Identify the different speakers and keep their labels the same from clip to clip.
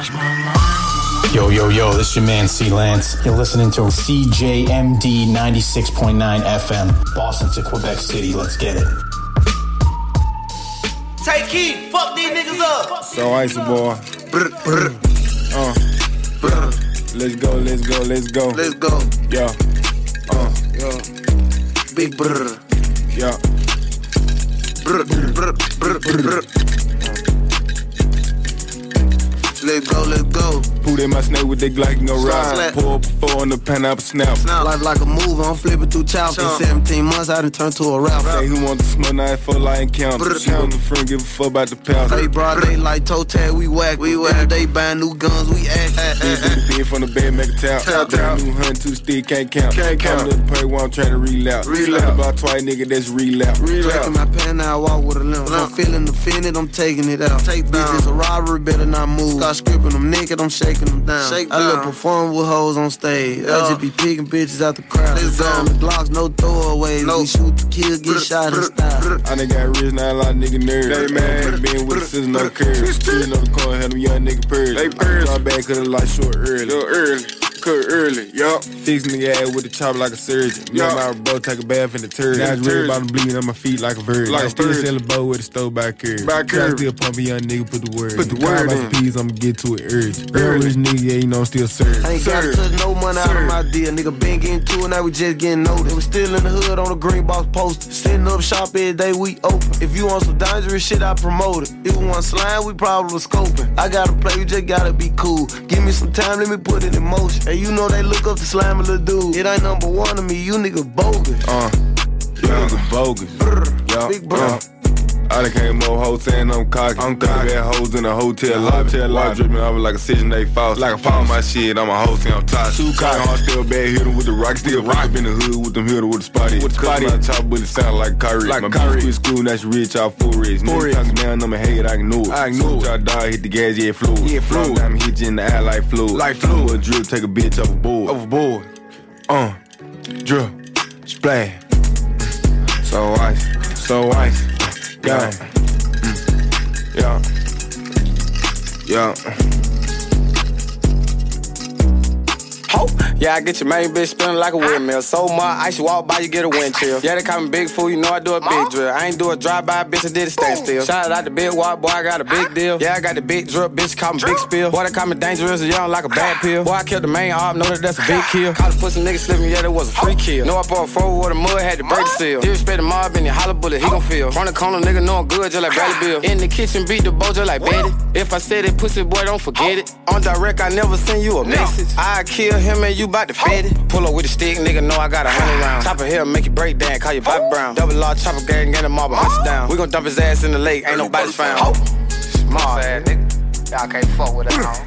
Speaker 1: Yo, yo, yo, this is your man C Lance. You're listening to CJMD 96.9 FM, Boston to Quebec City. Let's get it.
Speaker 2: Take heed, fuck these niggas up.
Speaker 3: So icy boy. Uh. Let's go, let's go, let's go.
Speaker 2: Let's go.
Speaker 3: Yeah. Uh.
Speaker 2: Yeah. Big brr.
Speaker 3: Yeah.
Speaker 2: Brr, brr, brr, brr, brr. Let's go, let's go.
Speaker 3: Put in my snake with that Glock, no rock.
Speaker 2: Slap.
Speaker 3: Pull up four on the pineapple snap.
Speaker 2: Snap.
Speaker 4: Life like a movie, I'm flipping through chapters.
Speaker 2: Chop.
Speaker 4: 17 months, I done turned to a rapper.
Speaker 3: Say who want to smoke now for lion count.
Speaker 2: Brr.
Speaker 3: She on the friend, give a fuck about the pound.
Speaker 4: They broad they like toe tag, we whack.
Speaker 2: We
Speaker 4: We
Speaker 2: whack.
Speaker 4: whack. They buying new guns, we act.
Speaker 3: Big through the bed from the bed, make a tap.
Speaker 2: Tap,
Speaker 3: Brand
Speaker 2: tap.
Speaker 3: new hunt, two stick, can't count.
Speaker 2: Can't count.
Speaker 3: I'm the part where I'm trying to relapse.
Speaker 2: Relapse.
Speaker 3: About twice, nigga, that's relapse.
Speaker 4: Tracking my pen, now I walk with a limp. I'm
Speaker 2: Limp.
Speaker 4: feeling offended, I'm taking it out.
Speaker 2: Take
Speaker 4: Bitch,
Speaker 2: down.
Speaker 4: it's a robbery, better not move. Start stripping them naked, I'm shaking them down.
Speaker 2: Shake
Speaker 4: I look
Speaker 2: down.
Speaker 4: perform with hoes on stage. I just be picking bitches out the crowd.
Speaker 2: Let's go.
Speaker 4: The Glocks, no throwaways.
Speaker 2: No.
Speaker 4: We shoot the kill, get
Speaker 2: Brr,
Speaker 4: shot in
Speaker 2: brr,
Speaker 4: style.
Speaker 2: brr.
Speaker 3: I done got rich, now a lot of nigga nerds.
Speaker 2: Hey, man.
Speaker 3: Been with the scissors, no
Speaker 2: Brr.
Speaker 3: curves. Sitting on the corner, had them young nigga purrs.
Speaker 2: They purrs.
Speaker 3: Drop back, cause the light short early.
Speaker 2: Short early. Cut early, yup.
Speaker 3: Fix nigga ass with the chop like a surgeon.
Speaker 2: Yeah.
Speaker 3: Yeah, my bro take a bath in the turd. Now it's really about to bleed on my feet like a virgin.
Speaker 2: Like
Speaker 3: I
Speaker 2: a
Speaker 3: still
Speaker 2: virgin.
Speaker 3: sell a bow with a stove by curve.
Speaker 2: By
Speaker 3: I
Speaker 2: curve.
Speaker 3: still pump a young nigga, put the word.
Speaker 2: Put the
Speaker 3: Call
Speaker 2: word
Speaker 3: my
Speaker 2: in.
Speaker 3: peas, I'ma get to it urgent. Real
Speaker 2: Early.
Speaker 3: rich nigga, yeah, you know I'm still served.
Speaker 4: I ain't
Speaker 2: Sir.
Speaker 4: gotta touch no money out of my deal. Nigga been getting to it, now we just getting noticed. We still in the hood on the green box poster. Setting up shop every day, we open. If you want some dangerous shit, I promote it. If we want slime, we probably was scoping. I gotta play, you just gotta be cool. Give me some time, let me put it in motion. And you know they look up to slime little dude. It ain't number one to me, you nigga bogus.
Speaker 3: Uh, you nigga bogus. Yeah,
Speaker 4: Big bro.
Speaker 3: yeah. I done came more hoes saying I'm cocky. I'm cocky. Bad hoes in a hotel lobby. Hotel lobby. dripping over like a Section 8 faucet. Like a fall my shit, I'm a hoe saying I'm tired. Too cocky. I'm still bad, hit 'em with the rock. Still rock up in the hood with them hitter with the spotty. With the spotty. My top bullet sound like Kyrie. Like my Kyrie. Quit school, now she rich, all full rich. Niggas
Speaker 2: rich.
Speaker 3: talking down on my head, I know it.
Speaker 2: I know it.
Speaker 3: Y'all dog hit the gas, yeah, fluid.
Speaker 2: Yeah, fluid.
Speaker 3: I'm hit you in the eye like fluid.
Speaker 2: Like fluid.
Speaker 3: Boy, drip, take a bitch off a board.
Speaker 2: Overboard.
Speaker 3: Uh, drip, splash. So ice, so ice, Mm. Yeah, yeah.
Speaker 5: Ho! Yeah, I get your main bitch spinning like a windmill. So much ice, you walk by, you get a wind chill. Yeah, they call me big fool, you know I do a big drill. I ain't do a drive-by, bitch, I did a stand still. Shout out to Big Walk, boy, I got a big deal. Yeah, I got the big drip, bitch, call me Big Spill. Boy, they call me dangerous, young like a bad pill. Boy, I killed the main op, know that that's a big kill. Call the pussy nigga slipping, yeah, that was a free kill. Know I bought four with a mud, had to break the seal. Disrespect the mob in the hollow bullet, he gon' feel. Front the corner, nigga, know I'm good, just like Bradley Beal. In the kitchen, beat the just like Betty. If I said it, pussy boy, don't forget it. On direct, I never send you a message. I kill him and you bout to fed it. Pull up with a stick, nigga, know I got a hundred rounds. Chopper here, make it break down, call you Bobby Brown. Double law, chopper gang, get him all hunt us down. We gon' dump his ass in the lake, ain't nobody's found. Smart ass nigga. Y'all can't fuck with that,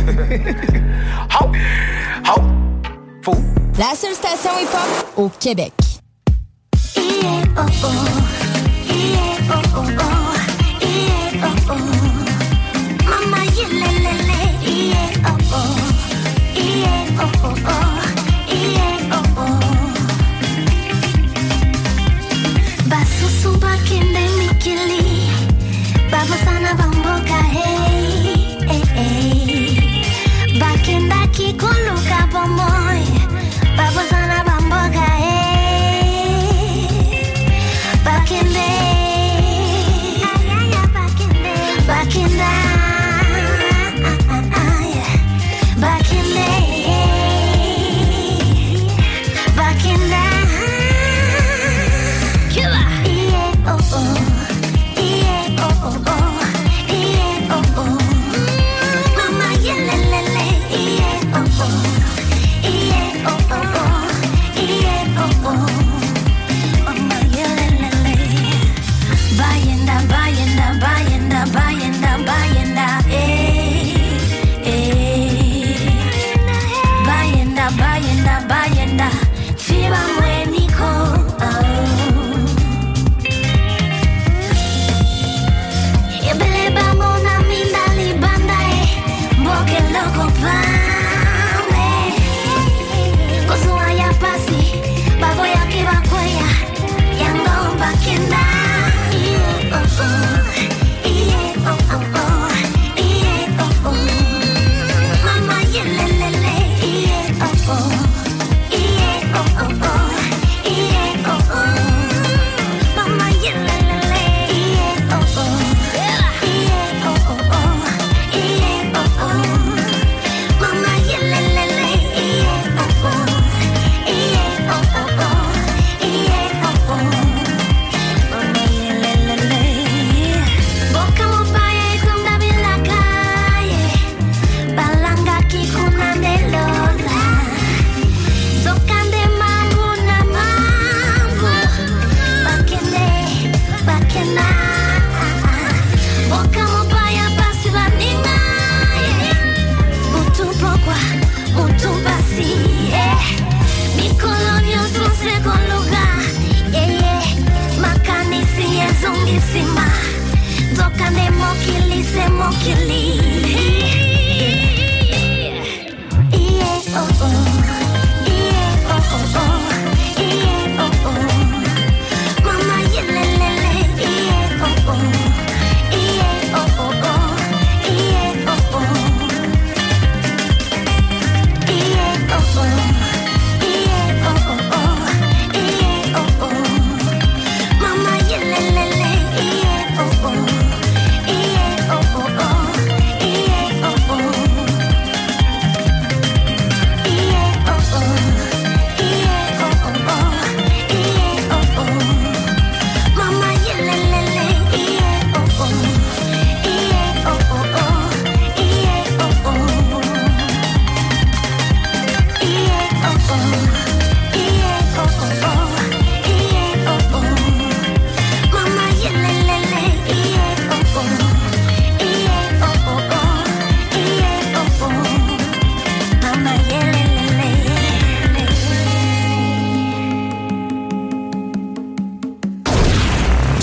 Speaker 5: Ho! Ho! Fool.
Speaker 6: La seule station hip-hop au Québec.
Speaker 7: Basusu kili, vamos sana, vamos hey, hey, hey. Back in back,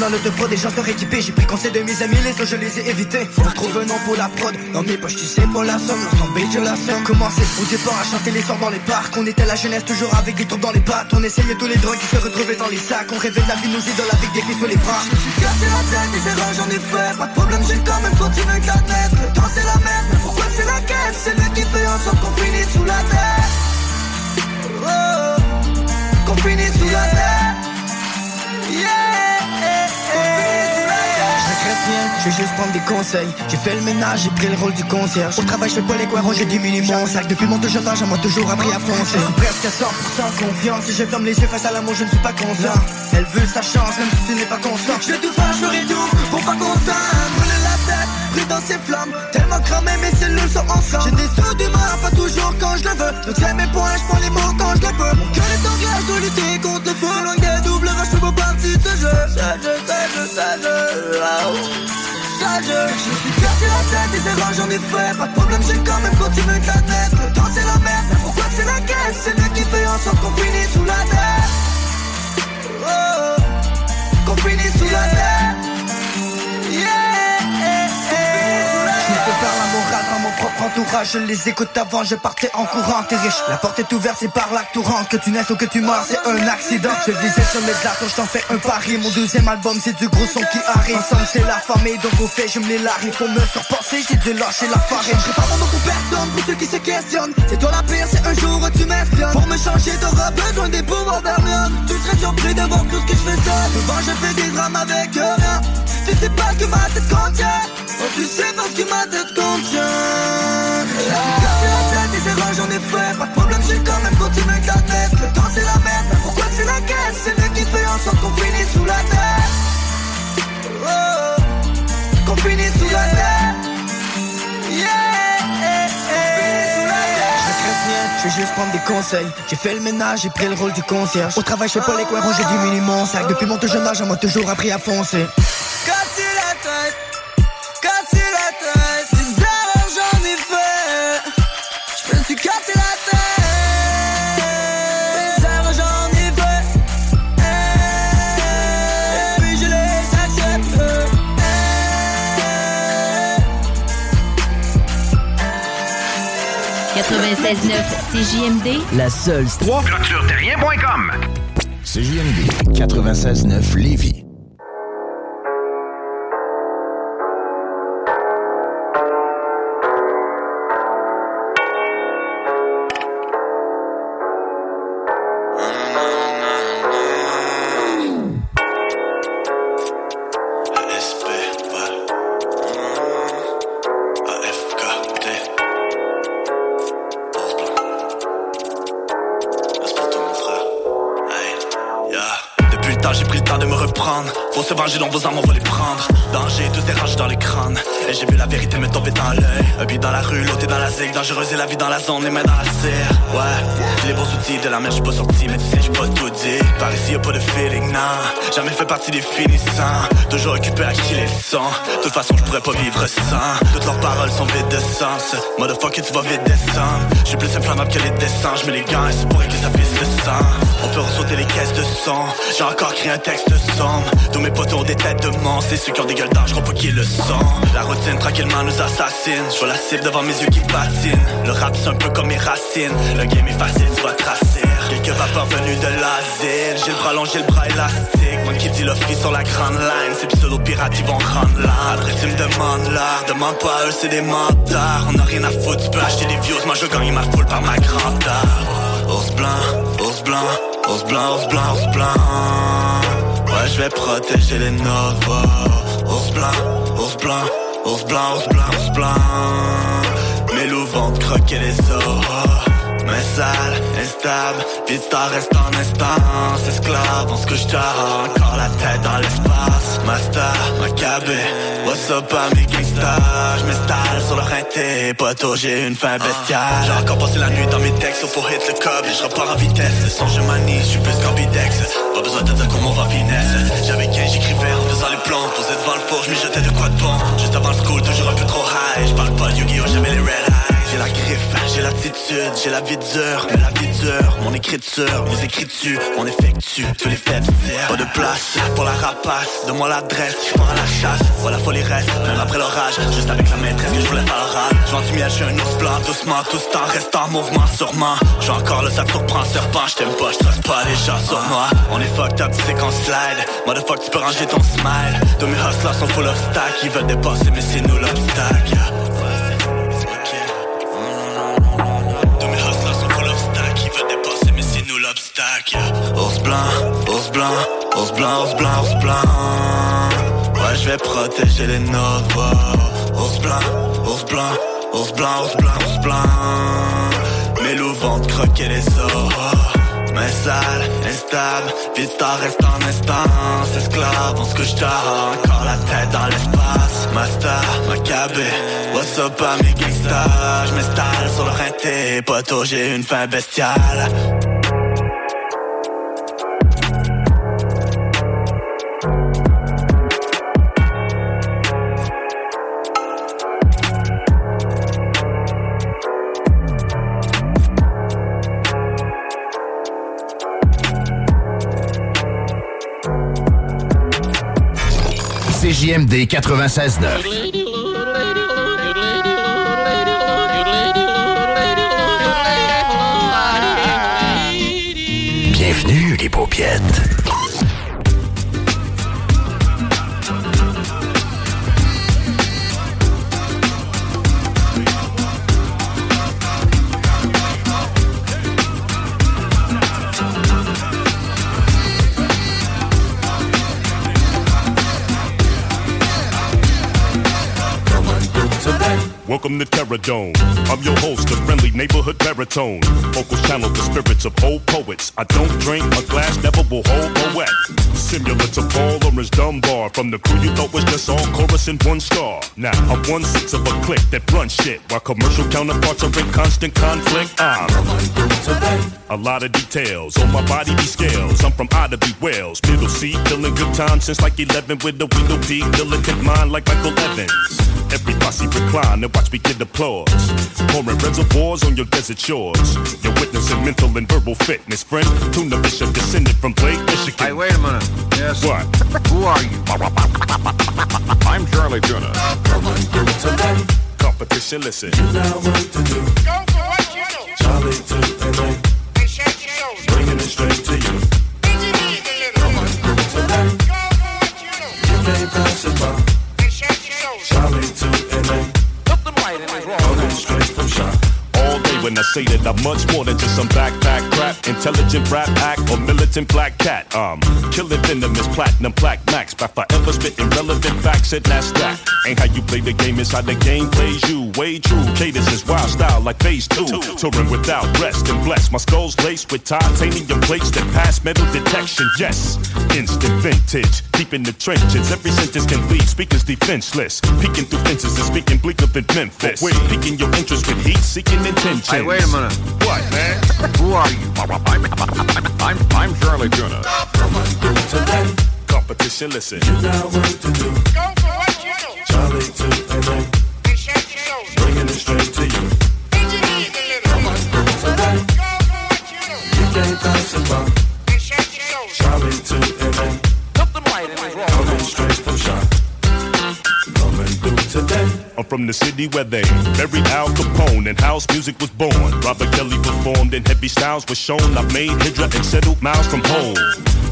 Speaker 8: Dans le de prod, des gens équipés J'ai pris conseil de mes amis, les autres je les ai évités. Faut trouver un nom pour la prod, dans mes poches tu sais pour la somme. Beat je la somme. Commencé au départ à chanter les sorts dans les parcs. On était la jeunesse toujours avec des trucs dans les pattes. On essayait tous les drogues qui se retrouvaient dans les sacs. On rêvait de la vie, nos idoles avec des filles sur les bras. Je me suis cassé la tête, des erreurs j'en ai fait. Pas de problème, j'ai quand même continué avec la tête Le temps c'est la merde, mais pourquoi c'est la caisse C'est lui qui fait en sorte qu'on finisse sous la terre. Oh, Qu'on finisse sous la terre je vais juste prendre des conseils. J'ai fait le ménage, j'ai pris le rôle du concierge. Au travail, je fais pas les coins, j'ai diminue mon sac. Depuis mon jeune âge, m'a toujours appris à foncer. Je suis presque à 100% confiance. Si je ferme les yeux face à l'amour, je ne suis pas conscient. Elle veut sa chance, même si tu n'es pas constant. Je vais tout faire, je ferai tout pour pas qu'on s'aime. Brûler la tête, pris dans ces flammes. Tellement cramé, mes cellules sont ensemble. J'ai des sauts d'humeur, pas toujours quand je le veux. Je tiens mes points, je prends les mots quand je le peux. Mon cœur est anglais, je dois lutter contre le feu. Loin des doubles, je beau partie de jeu. Ça, je, je, ça, je, je. Je suis cassé la tête, des erreurs j'en ai fait. Pas de problème, j'ai quand même continué avec la tête. Le c'est la merde, pourquoi c'est la caisse? C'est lui qui fait en sorte qu'on finisse sous la terre. Oh, qu'on finisse sous la terre. Entourage Je les écoute avant, je partais en courant. T'es riche, la porte est ouverte, c'est par là que tu rentres Que tu naisses ou que tu meurs, c'est un accident. Je visais sur mes plateaux, je t'en fais un pari. Mon deuxième album, c'est du gros son qui arrive. Ensemble, c'est la famille, donc au fait, je me les largue Faut me surpasser, j'ai dû lâcher la farine. Je pas pour personne, pour ceux qui se questionnent. C'est toi la pire, c'est un jour où tu m'espionnes. Pour me changer, t'auras besoin des pouvoirs d'Hermione. Tu serais surpris de voir tout ce que je fais seul je fais des drames avec rien. Tu sais pas ce que ma tête contient. Oh, tu sais pas ce que ma tête contient Cassé la tête, des erreurs j'en ai fait. Pas de problème, j'ai quand même continué avec la tête. Le temps c'est la merde, pourquoi c'est la caisse C'est lui qui fait en sorte qu'on finisse sous la terre. Oh, Qu'on finisse sous la terre. Yeah. Je vais juste prendre des conseils. J'ai fait le ménage, j'ai pris le rôle du concierge. Au travail, je fais pas les coins, j'ai diminué mon sac. Depuis mon tout jeune âge, on m'a toujours appris à foncer
Speaker 9: 96.9 CJMD,
Speaker 10: La seule
Speaker 11: 3 clôtureterrien.com CJMD 96.9 Lévis.
Speaker 12: Toujours occupé à qui les sent. De toute façon, j'pourrais pas vivre sans. Toutes leurs paroles sont vides de sens. Motherfucker, tu vas vite descendre. J'suis plus inflammable que les descends. J'mets les gants et c'est pour que ça pisse le sang. On peut ressauter les caisses de son. J'ai encore créé un texte sombre. Tous mes potos ont des têtes de monstres. Et ceux qui ont des gueules d'âge, j'crois pas qu'ils le sont. La routine tranquillement nous assassine. J'vois la cible devant mes yeux qui patinent. Le rap c'est un peu comme mes racines. Le game est facile, tu vas tracer. Quelques vapeurs venues de l'asile. J'ai le bras long, j'ai le bras élastique. Moi qui dis le free sur la grande line. Ces pseudo pirates, ils vont rendre là. Tu me demandes là. Demande pas eux, c'est des mentards. On a rien à foutre, tu peux acheter des views. Moi, je gagne ma foule par ma grandeur. Ours blanc, ours blanc, ours blanc, ours blanc, ours blanc. Ouais, je vais protéger les nôtres. Ours blanc, ours blanc, ours blanc, ours blanc, ours blanc. Mes loups vont croquer les os. Mains sales, instable Vista reste en instance. Esclave, on ce que je Encore la tête dans l'espace. Master, Maccabé What's up mes gangsters J'm'installe sur le rinté Poteau, j'ai une fin bestiale. J'ai encore passé la nuit dans mes textes Faut hit le cob. Et je repars en vitesse Le son je manie, je suis plus qu'ambidex. Pas besoin de dire on va finesse. J'avais 15, j'écrivais en faisant les plans Posé devant le four, j'm'y jetais de quoi de bon. Juste avant le school, toujours un peu trop high. J'parle pas de Yu-Gi-Oh, j'avais les red j'ai la griffe, j'ai l'attitude, j'ai la vie dure, mais la vie dure, mon écriture, vous écritures, on effectue tous les faits Pas de place pour la rapace, donne-moi l'adresse, je pars à la chasse, voilà folie reste, même après l'orage, juste avec la maîtresse que je voulais faire l'orage. J'en du miel, j'ai un ours blanc, doucement, tout ce temps reste en mouvement, sûrement. J'ai encore le sac surprend serpent, je t'aime pas, je pas les gens sur moi. On est fucked up, tu sais qu'on slide, motherfuck, tu peux ranger ton smile. Tous mes hustlers sont full of stack, ils veulent dépasser, mais c'est nous l'obstacle. Ours blanc, ours blanc, ours blanc, ours blanc, ours blanc. Ouais, je vais protéger les nôtres. Wow. Ours blanc, ours blanc, ours blanc, ours blanc, ours blanc. Mes loups vont te croquer les os. Mais sale, instable, vista reste en instance Esclave, on se couche tard, encore la tête dans l'espace Master, Maccabé, what's up à mes gangsters J'm'installe sur le rinté, poteau j'ai une fin bestiale
Speaker 11: CJMD 96.9. Bienvenue les paupiètes.
Speaker 10: Welcome to Terror Dome. I'm your host, the friendly neighborhood baritone. Vocals channel the spirits of old poets. I don't drink, a glass never will hold a wet. Similar to Paul Laurence Dunbar. From the crew you thought was just all chorus and one star. Now, I'm one sixth of a click that runs shit. While commercial counterparts are in constant conflict. I'm a lot of details on my body be scales. I'm from Ida B. Wells. Middle seat, feeling good time since like 11 with the window deep. Militant mind like Michael Evans. Every posse recline and watch me get applause. Pouring reservoirs on your desert shores. You're witnessing mental and verbal fitness, friend. Tuna Bishop descended from Lake Michigan.
Speaker 13: Hey, wait a minute. Yes.
Speaker 10: What?
Speaker 13: Who are you? I'm Charlie Tuna.
Speaker 10: Come on, do it today. Competition, listen.
Speaker 14: You know what to do. Go for what you do. Charlie Tuna. And shake your shoulders. Bringing it straight to you. Come on, do it today. Go for what you do. You can't pass it by.
Speaker 10: I say that I'm much more than just some backpack crap. Intelligent rap act or militant black cat. Um, killing venomous platinum black max. By forever spitting relevant facts and that's that. Ain't how you play the game, it's how the game plays you. Way true. Cadence is wild style like phase two. Touring without rest and blessed. My skull's laced with titanium plates that pass metal detection. Yes, instant vintage. Deep in the trenches, every sentence can lead speakers defenseless. Peeking through fences and speaking bleaker than Memphis. Wait, piquing your interest with heat, seeking intentions.
Speaker 13: Hey, wait a minute.
Speaker 10: What, man?
Speaker 13: Who are you? I'm, I'm, I'm Charlie Tuna.
Speaker 14: Come on, do it today.
Speaker 10: Competition, listen.
Speaker 14: You got work to do. Go for what you do. Charlie Tuna. And shake your. Bringing it straight to you. Come on, do it today. Go for what you do. You can't pass it by. And shake your shoulders. Charlie Tuna. Coming straight from shop. Coming through today.
Speaker 10: I'm from the city where they buried Al Capone and house music was born. Robert Kelly performed and heavy styles was shown. I made Hydra and settled miles from home.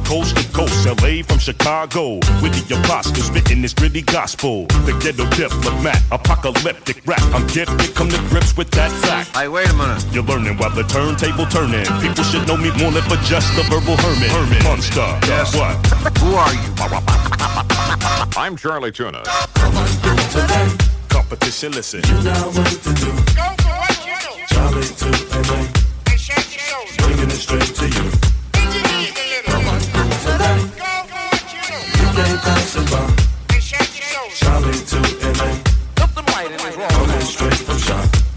Speaker 10: Coast to coast, LA from Chicago. With the apostles spitting this gritty gospel. The ghetto diplomat, apocalyptic rap. I'm gifted, come to grips with that fact.
Speaker 13: Hey, wait a minute.
Speaker 10: You're learning while the turntable turning. People should know me more than for just the verbal hermit. Hermit, monster.
Speaker 13: Yes.
Speaker 10: What?
Speaker 13: Who are you? I'm Charlie Tuna.
Speaker 14: Come on, do it today.
Speaker 10: Competition, listen.
Speaker 14: You know what to do.
Speaker 15: Go for what you do.
Speaker 14: Charlie Tuna.
Speaker 15: And shake your shoulders.
Speaker 14: straight to you. Today. You can't to. Coming straight from shop.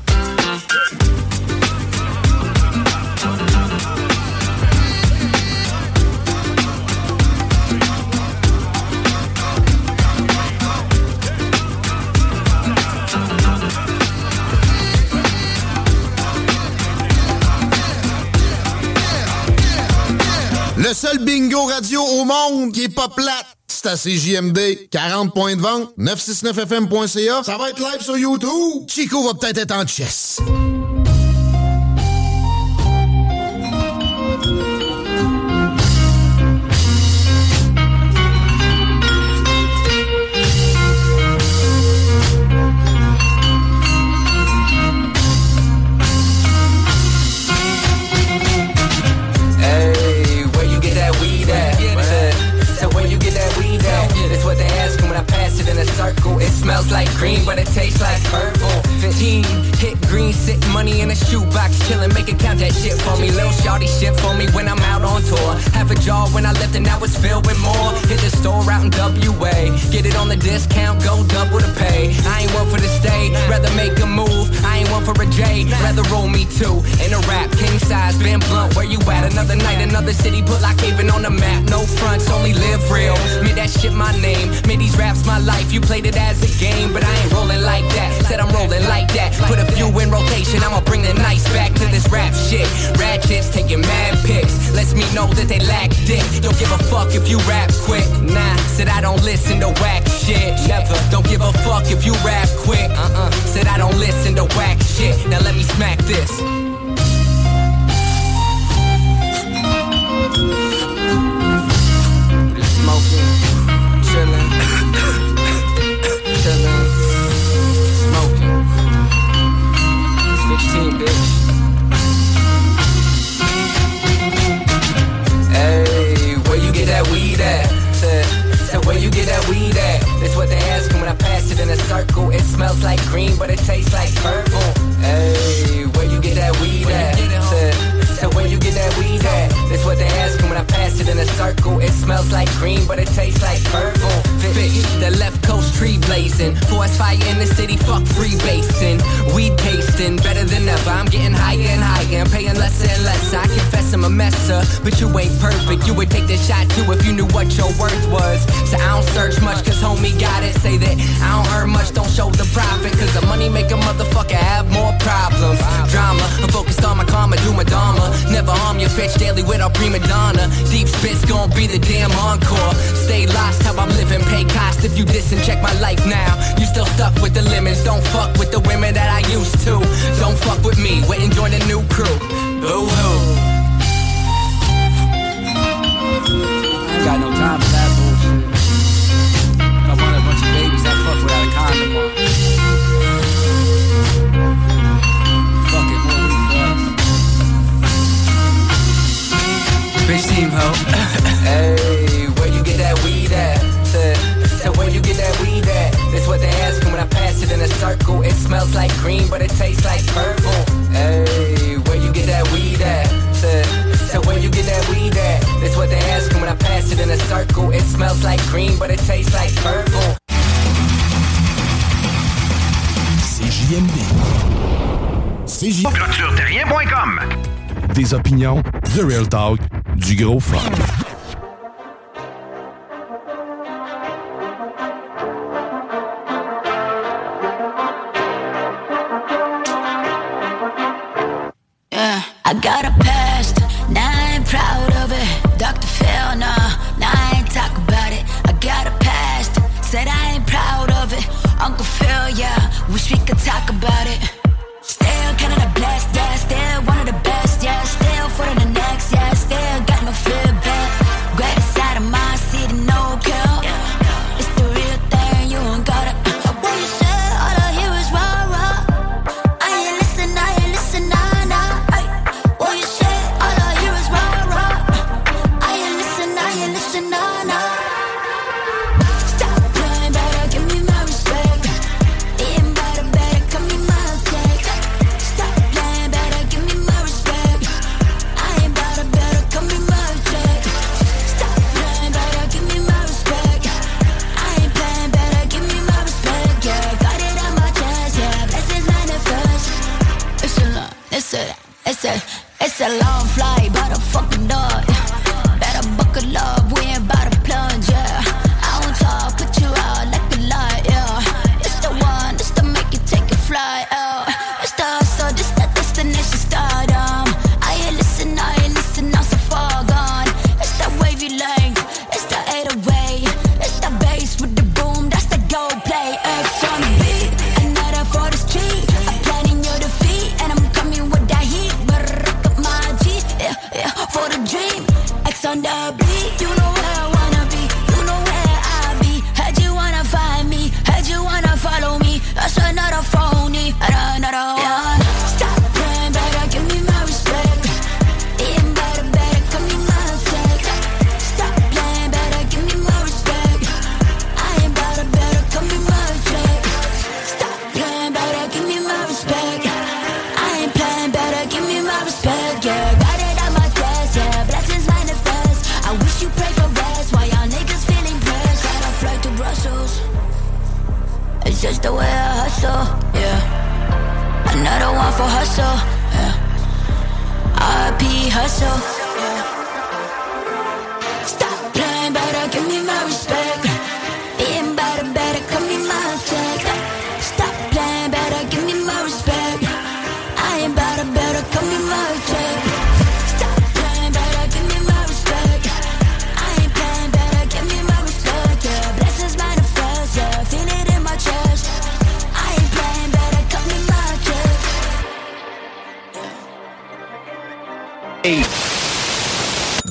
Speaker 15: Seul bingo radio au monde qui est pas plate, c'est à CJMD. 40 points de vente, 969fm.ca. Ça va être live sur YouTube. Chico va peut-être être en chess.
Speaker 16: It count that shit for me. Lil shawty shit for me when I'm out on tour. A jar when I left and now it's filled with more. Hit the store out in WA, get it on the discount, go double the pay. I ain't one for the stay, rather make a move. I ain't one for a J, rather roll me two. In a rap, king size, been blunt, where you at? Another night, another city, put like Haven on the map. No fronts, only live real. Made that shit my name, made these raps my life. You played it as a game, but I ain't rolling like that. Said I'm rolling like that. Put a few in rotation, I'ma bring the nice back to this rap shit. Ratchets taking mad pics, lets me know that they lack dick. Don't give a fuck if you rap quick. Nah, said I don't listen to whack shit. Never. Don't give a fuck if you rap quick. Uh-uh. Said I don't listen to whack shit. Now let me smack this. Smoking, chillin', chillin', smoking. It's 15, bitch. Where you get that weed at? That's what they ask when I pass it in a circle. It smells like green, but it tastes like purple. Hey, where you get that weed at? Said where you get that weed at? That's what they ask when I pass it in a circle. It smells like green, but it tastes like purple. Fish, the left coast tree blazing. Forest fire in the city, fuck free basing. Weed tasting, better than ever. I'm getting higher and higher. I'm paying less and less. I confess I'm a messer, but you ain't perfect. You would take the shot too if you knew what your worth was. So I don't search much, cause homie got it. Say that I don't earn much, don't show the profit. Cause the money make a motherfucker have more problems. Drama, I'm focused on my karma, do my dharma. Never harm your bitch daily with our prima donna. Deep spit's gon' be the damn encore. Stay lost how I'm living, pay cost if you diss and check my life now. You still stuck with the limits, don't fuck with the women that I used to. Don't fuck with me, wait and join the new crew. Boo hoo. I got no time for that bullshit. I want a bunch of babies, I fuck without a condom on. Fuck it, more weed for us. Bitch team ho. hey, where you get that weed at? Said, said where you get that weed at? That's what they ask when I pass it in a circle. It smells like green, but it tastes like purple. Hey, where you get that weed at? Said, said where you get that weed at? That's what they ask when I pass it in a circle. It smells like green, but it tastes like purple.
Speaker 17: CJMD. CJMD.
Speaker 11: Clôtureterrien.com
Speaker 17: Des opinions, The Real Talk, du gros fun.
Speaker 7: Got a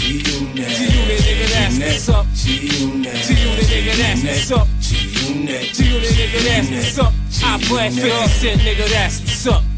Speaker 14: up. G-Unit, nigga, that's what's up. G-Unit, nigga, that's what's up. G-Unit, nigga, that's what's up. I blast 50 cent, nigga, that's what's up.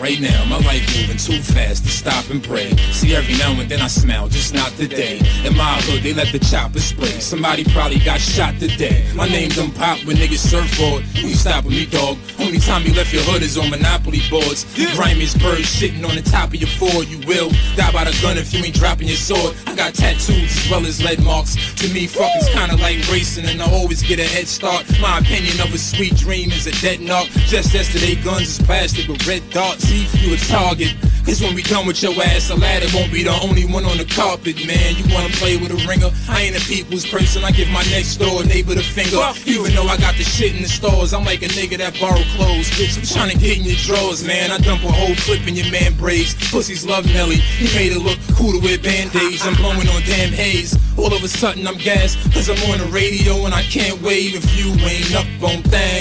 Speaker 18: Right now, my life moving too fast to stop and pray. See, every now and then I smile, just not today. In my hood, they let the chopper spray. Somebody probably got shot today. My name done pop when niggas surf surfboard. Who you stopping me, dog? Only time you left your hood is on Monopoly boards. The grimiest bird sitting on the top of your Ford. You will die by the gun if you ain't dropping your sword. I got tattoos as well as lead marks. To me, fucking's kinda like racing, and I always get a head start. My opinion of a sweet dream is a dead knock. Just yesterday, guns is plastic with red dots. See if you a target. Cause when we done with your ass, a ladder won't be the only one on the carpet, man. You wanna play with a ringer? I ain't a people's person. I give my next door neighbor the finger. Even though I got the shit in the stores, I'm like a nigga that borrow clothes. Bitch, I'm trying to get in your drawers, man. I dump a whole clip in your man braids. Pussies love Nelly. He made it look cool to wear band-aids. I'm blowing on damn haze. All of a sudden I'm gassed, cause I'm on the radio and I can't wave if you ain't up on things.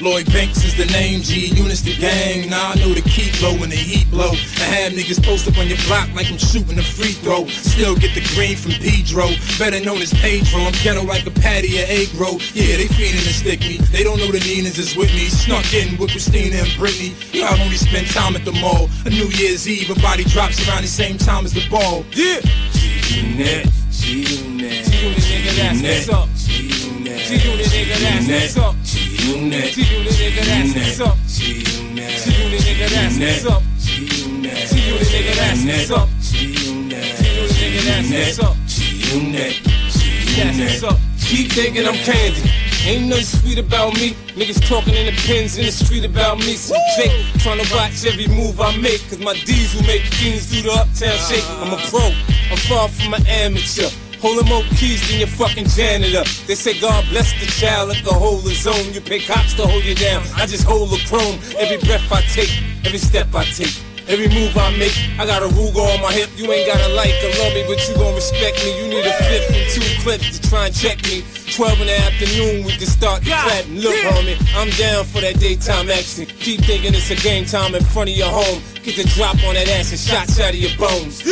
Speaker 18: Lloyd Banks is the name, G Units the gang. Now I know the key blow when the heat blow. I have niggas post up on your block like I'm shooting a free throw. Still get the green from Pedro, better known as Pedro. I'm ghetto like a patty of egg roll. Yeah, they fiending to stick me. They don't know the Ninas is with me. Snuck in with Christina and Britney. Y'all only spend time at the mall. A New Year's Eve, a body drops around the same time as the ball. Yeah. G-Unit, G-Unit, G-Unit, nigga, that's what's up. G-Unit, nigga, that's what's up. G-Unit, G-Unit, nigga, that's what's up. G-Unit, G-Unit, nigga, that's what's up. G-Unit, G-Unit, nigga, that's what's up. G-Unit, G-Unit, nigga, that's what's up. G-Unit, G-Unit, up. Keep thinking I'm candy. Ain't nothing sweet about me. Niggas talking in the pins in the street about me. So Jake trying to watch every move I make. Cause my D's will make fiends do the uptown shake. I'm a pro. I'm far from an amateur. Holding more keys than your fucking janitor. They say God bless the child like a hold his own. You pay cops to hold you down. I just hold the chrome. Every breath I take, every step I take. Every move I make, I got a Ruger on my hip. You ain't gotta like or love me, but you gon' respect me. You need a fifth and two clips to try and check me. 12 in the afternoon, we can start the clapping. Look, homie, I'm down for that daytime action. Keep thinking it's a game time in front of your home. Get the drop on that ass and shots out of your bones.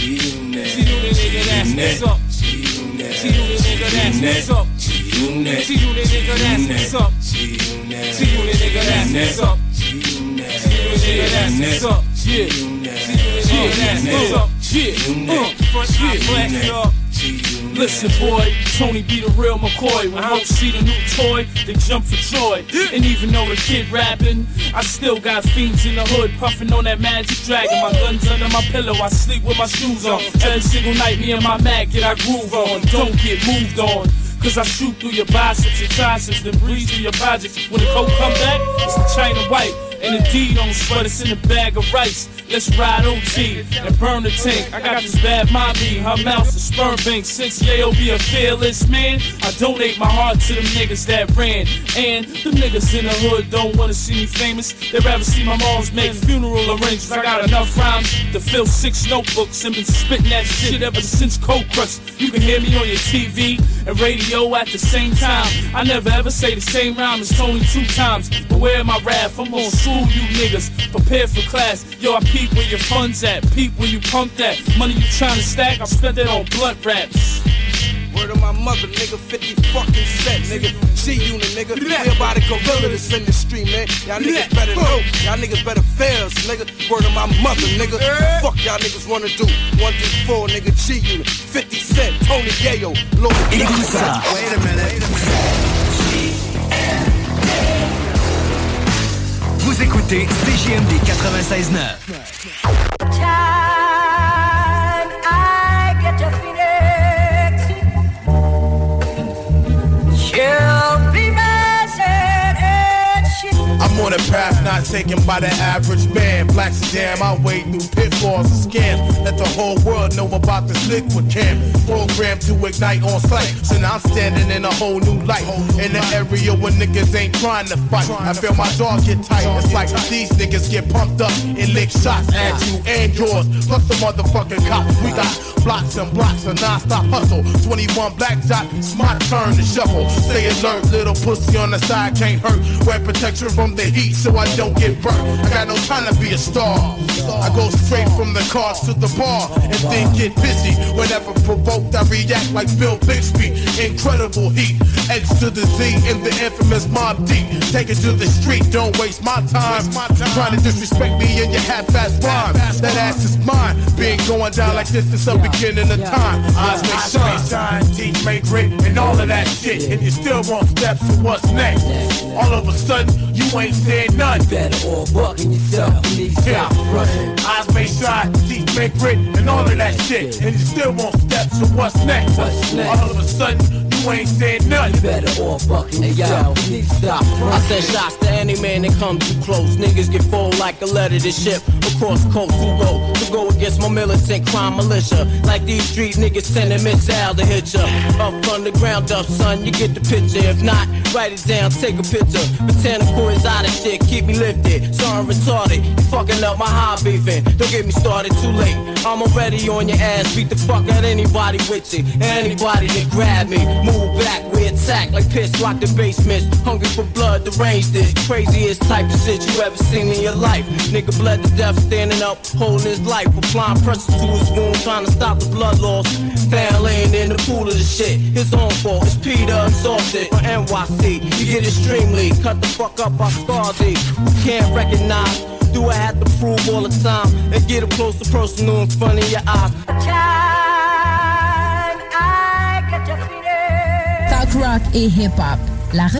Speaker 18: G-Unit, G-Unit, nigga, that's what's up. G-Unit, G-Unit, nigga, that's what's up. G-Unit, G-Unit, nigga, that's what's up. G-Unit, G-Unit, nigga, that's what's up. G-Unit, G-Unit, nigga, that's what's up. Yeah, G-Unit, nigga, that's what's up.
Speaker 1: Yeah, uh, yeah, blast up. Listen, boy, Tony be the real McCoy. When Hope see the new toy, they jump for joy. And even though the kid rapping, I still got fiends in the hood puffing on that magic dragon. My guns under my pillow, I sleep with my shoes on. Every single night, me and my Mac get our groove on. Don't get moved on. Cause I shoot through your biceps and triceps, then breeze through your projects. When the coat come back, it's the China white. And the D don't sweat, it's in a bag of rice. Let's ride OT and burn the tank. I got this bad mommy, her mouth's a sperm bank. Since Yayo be a fearless man, I donate my heart to them niggas that ran. And the niggas in the hood don't wanna see me famous. They'd rather see my moms make funeral arrangements. I got enough rhymes to fill six notebooks and been spitting that shit ever since Cold Crush. You can hear me on your TV and radio at the same time. I never ever say the same rhyme as Tony two times. But where my wrath? I'm gonna school you niggas. Prepare for class. Yo, I peep where your funds at. Peep where you pump that. Money you trying to stack, I spent it on blood raps.
Speaker 19: Word of my mother, nigga, 50 fucking cent, nigga. G unit, nigga. We about to gorilla this industry, man. Y'all niggas better know. Y'all niggas better fail us, nigga. Word of my mother, nigga. Fuck y'all niggas wanna do. One through four, nigga. G unit, 50 cent, Tony Yayo, Lord.
Speaker 8: Écoute ça.
Speaker 19: Wait a minute.
Speaker 8: Vous écoutez CJMD 96.9.
Speaker 20: Time
Speaker 18: I'm on a path not taken by the average man. Black sedan, I wade through pitfalls and scams. Let the whole world know about this liquid camp. Programmed to ignite on sight. So now I'm standing in a whole new light. In the area where niggas ain't trying to fight. I feel my dog get tight. It's like these niggas get pumped up and lick shots at you and yours. Plus the motherfucking cops. We got blocks and blocks of non-stop hustle. 21 black dot, it's my turn to shuffle. Stay alert, little pussy on the side can't hurt. Wear protection from the heat so I don't get burnt. I got no time to be a star. I go straight from the cars to the bar and then get busy. Whenever provoked, I react like Bill Bixby. Incredible heat. X to the Z in the infamous Mob D. Take it to the street, don't waste my time. Trying to disrespect me in your half-ass rhyme. That ass is mine. Been going down like this since the beginning of time. Eyes make shine, shine, teeth make grit, and all of that shit. And you still want steps, what's next? All of a sudden, you ain't saying none.
Speaker 16: Better all bucking yourself. You stop running.
Speaker 18: Eyes make shine, teeth make grit, and all of that shit. And you still want steps, so what's next?
Speaker 16: What's next?
Speaker 18: All of a sudden, you ain't saying nothing.
Speaker 16: Better all yourself. You need stop running.
Speaker 21: I send shots to any man that comes too close. Niggas get full like a letter to ship across coast to go against my militant crime militia. Like these street niggas sending missile to hit ya. Up from the ground up, son, you get the picture. If not, write it down, take a picture. Botanical is out of shit, keep me lifted. So I'm retarded, you fucking up my high beefing. Don't get me started too late. I'm already on your ass, beat the fuck out anybody with it. Anybody that grab me, move back, we attack like piss, rock the basement. Hungry for blood, deranged this craziest type of shit you ever seen in your life. Nigga bled to death, standing up, holding his life, applying pressure to his wound, trying to stop the blood loss. Found laying in the pool of the shit. His own fault, it's Peter exhausted from NYC. You get extremely cut the fuck up by Scarzy. Can't recognize? Do I have to prove all the time and get up close to personal in front of your eyes?
Speaker 20: Time I get a Phoenix.
Speaker 22: Talk rock et hip-hop. La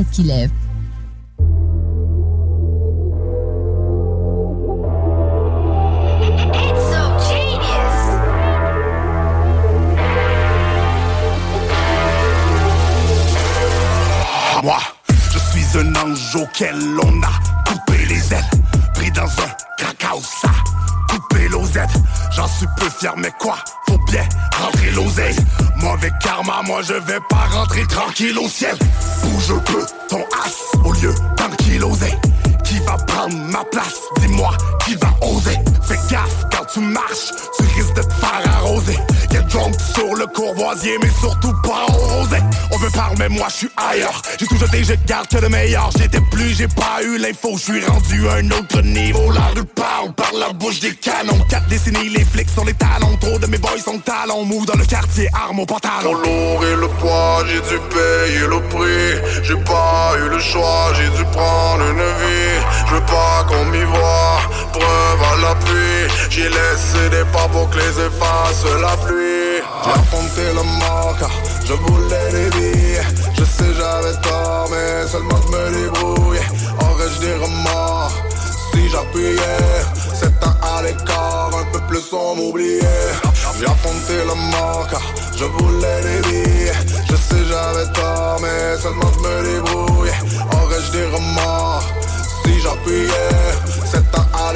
Speaker 22: qui lève.
Speaker 23: Moi, je suis un ange auquel on a coupé les ailes, pris dans un crack ça J'en suis peu fier, mais quoi? Faut bien rentrer l'oseille. Mauvais karma, moi je vais pas rentrer tranquille au ciel. Bouge un peu ton as au lieu d'un l'oseille. Qui va prendre ma place? Dis-moi qui va oser? Fais gaffe quand tu marches Tu risques de te faire arroser Get drunk sur le courvoisier Mais surtout pas au rosé. On veut parler mais moi je suis ailleurs. J'ai tout jeté, je garde que le meilleur. J'étais plus, j'ai pas eu l'info. Je suis rendu à un autre niveau. La rue parle par la bouche des canons. Quatre décennies, les flics sont les talons. Trop de mes boys sont talons. Move dans le quartier, arme au pantalon.
Speaker 14: Lourd et le poids, j'ai dû payer le prix. J'ai pas eu le choix, j'ai dû prendre une vie. Je veux pas qu'on m'y voit, preuve à l'appui. J'ai laissé des pas pour que les efface la pluie J'ai affronté le mort je voulais des billes Je sais j'avais tort mais seulement je me débrouille. Aurais-je des remords si j'appuyais? C'est un à l'écart, un peu plus on m'oubliait. J'ai affronté le mort je voulais des billes Je sais j'avais tort mais seulement je me débrouille. Aurais-je des remords si j'appuyais?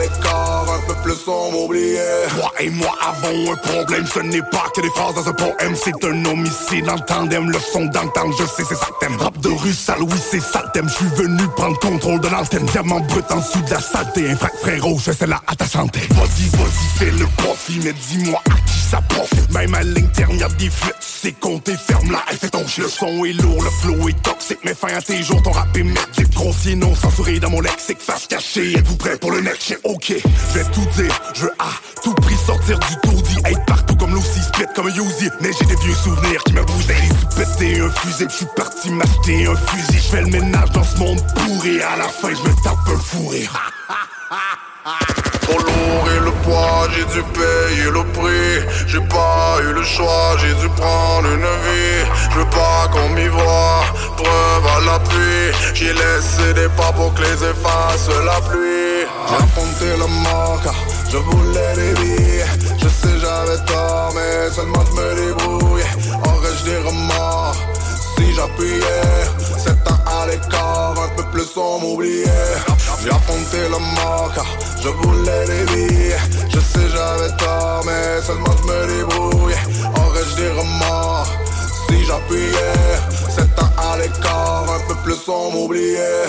Speaker 14: Un peu on m'oubliait
Speaker 23: Toi et moi avons un problème, ce n'est pas que des phrases dans un poème C'est un homicide en tandem, le son d'entendre, je sais c'est ça thème Rap de rue sale, oui c'est ça le thème Je suis venu prendre contrôle de l'antenne Diamant brut en dessous de la saleté. Un frère frérot, je sais là à ta santé. Vas-y, vas-y, fais le profit Mais dis-moi à qui ça profite. Même à l'interne y'a des fuites Tu sais compter, ferme là et fais ton chien. Le son est lourd, le flow est toxique Mais fin à tes jours, ton rap est merdique Grossier, non censuré dans mon lexique Face cachée, êtes-vous prêts pour le next Ok, je vais tout dire, je à tout prix sortir du taudis. Être partout comme l'Ossi, split comme un Mais j'ai des vieux souvenirs qui me bougent. Un fusil, je suis parti m'acheter un fusil. Je fais le ménage dans ce monde pourri. À la fin, je me tape un fou rire
Speaker 14: Pour lourd et le poids, j'ai dû payer le prix. J'ai pas eu le choix, j'ai dû prendre une vie. Je veux pas qu'on m'y voit, preuve à l'appui. J'ai laissé des pas pour que les efface la pluie.
Speaker 23: J'ai affronté le car je voulais des billes Je sais j'avais tort mais seulement je me débrouille. Aurais-je des remords? J'appuyais C'est un à l'écart, un peu plus on m'oubliait. J'ai affronté le mort je voulais des billes Je sais j'avais tort mais seulement je me débrouille. Aurais-je des remords si j'appuyais? C'est un à l'écart, un peu plus on m'oubliait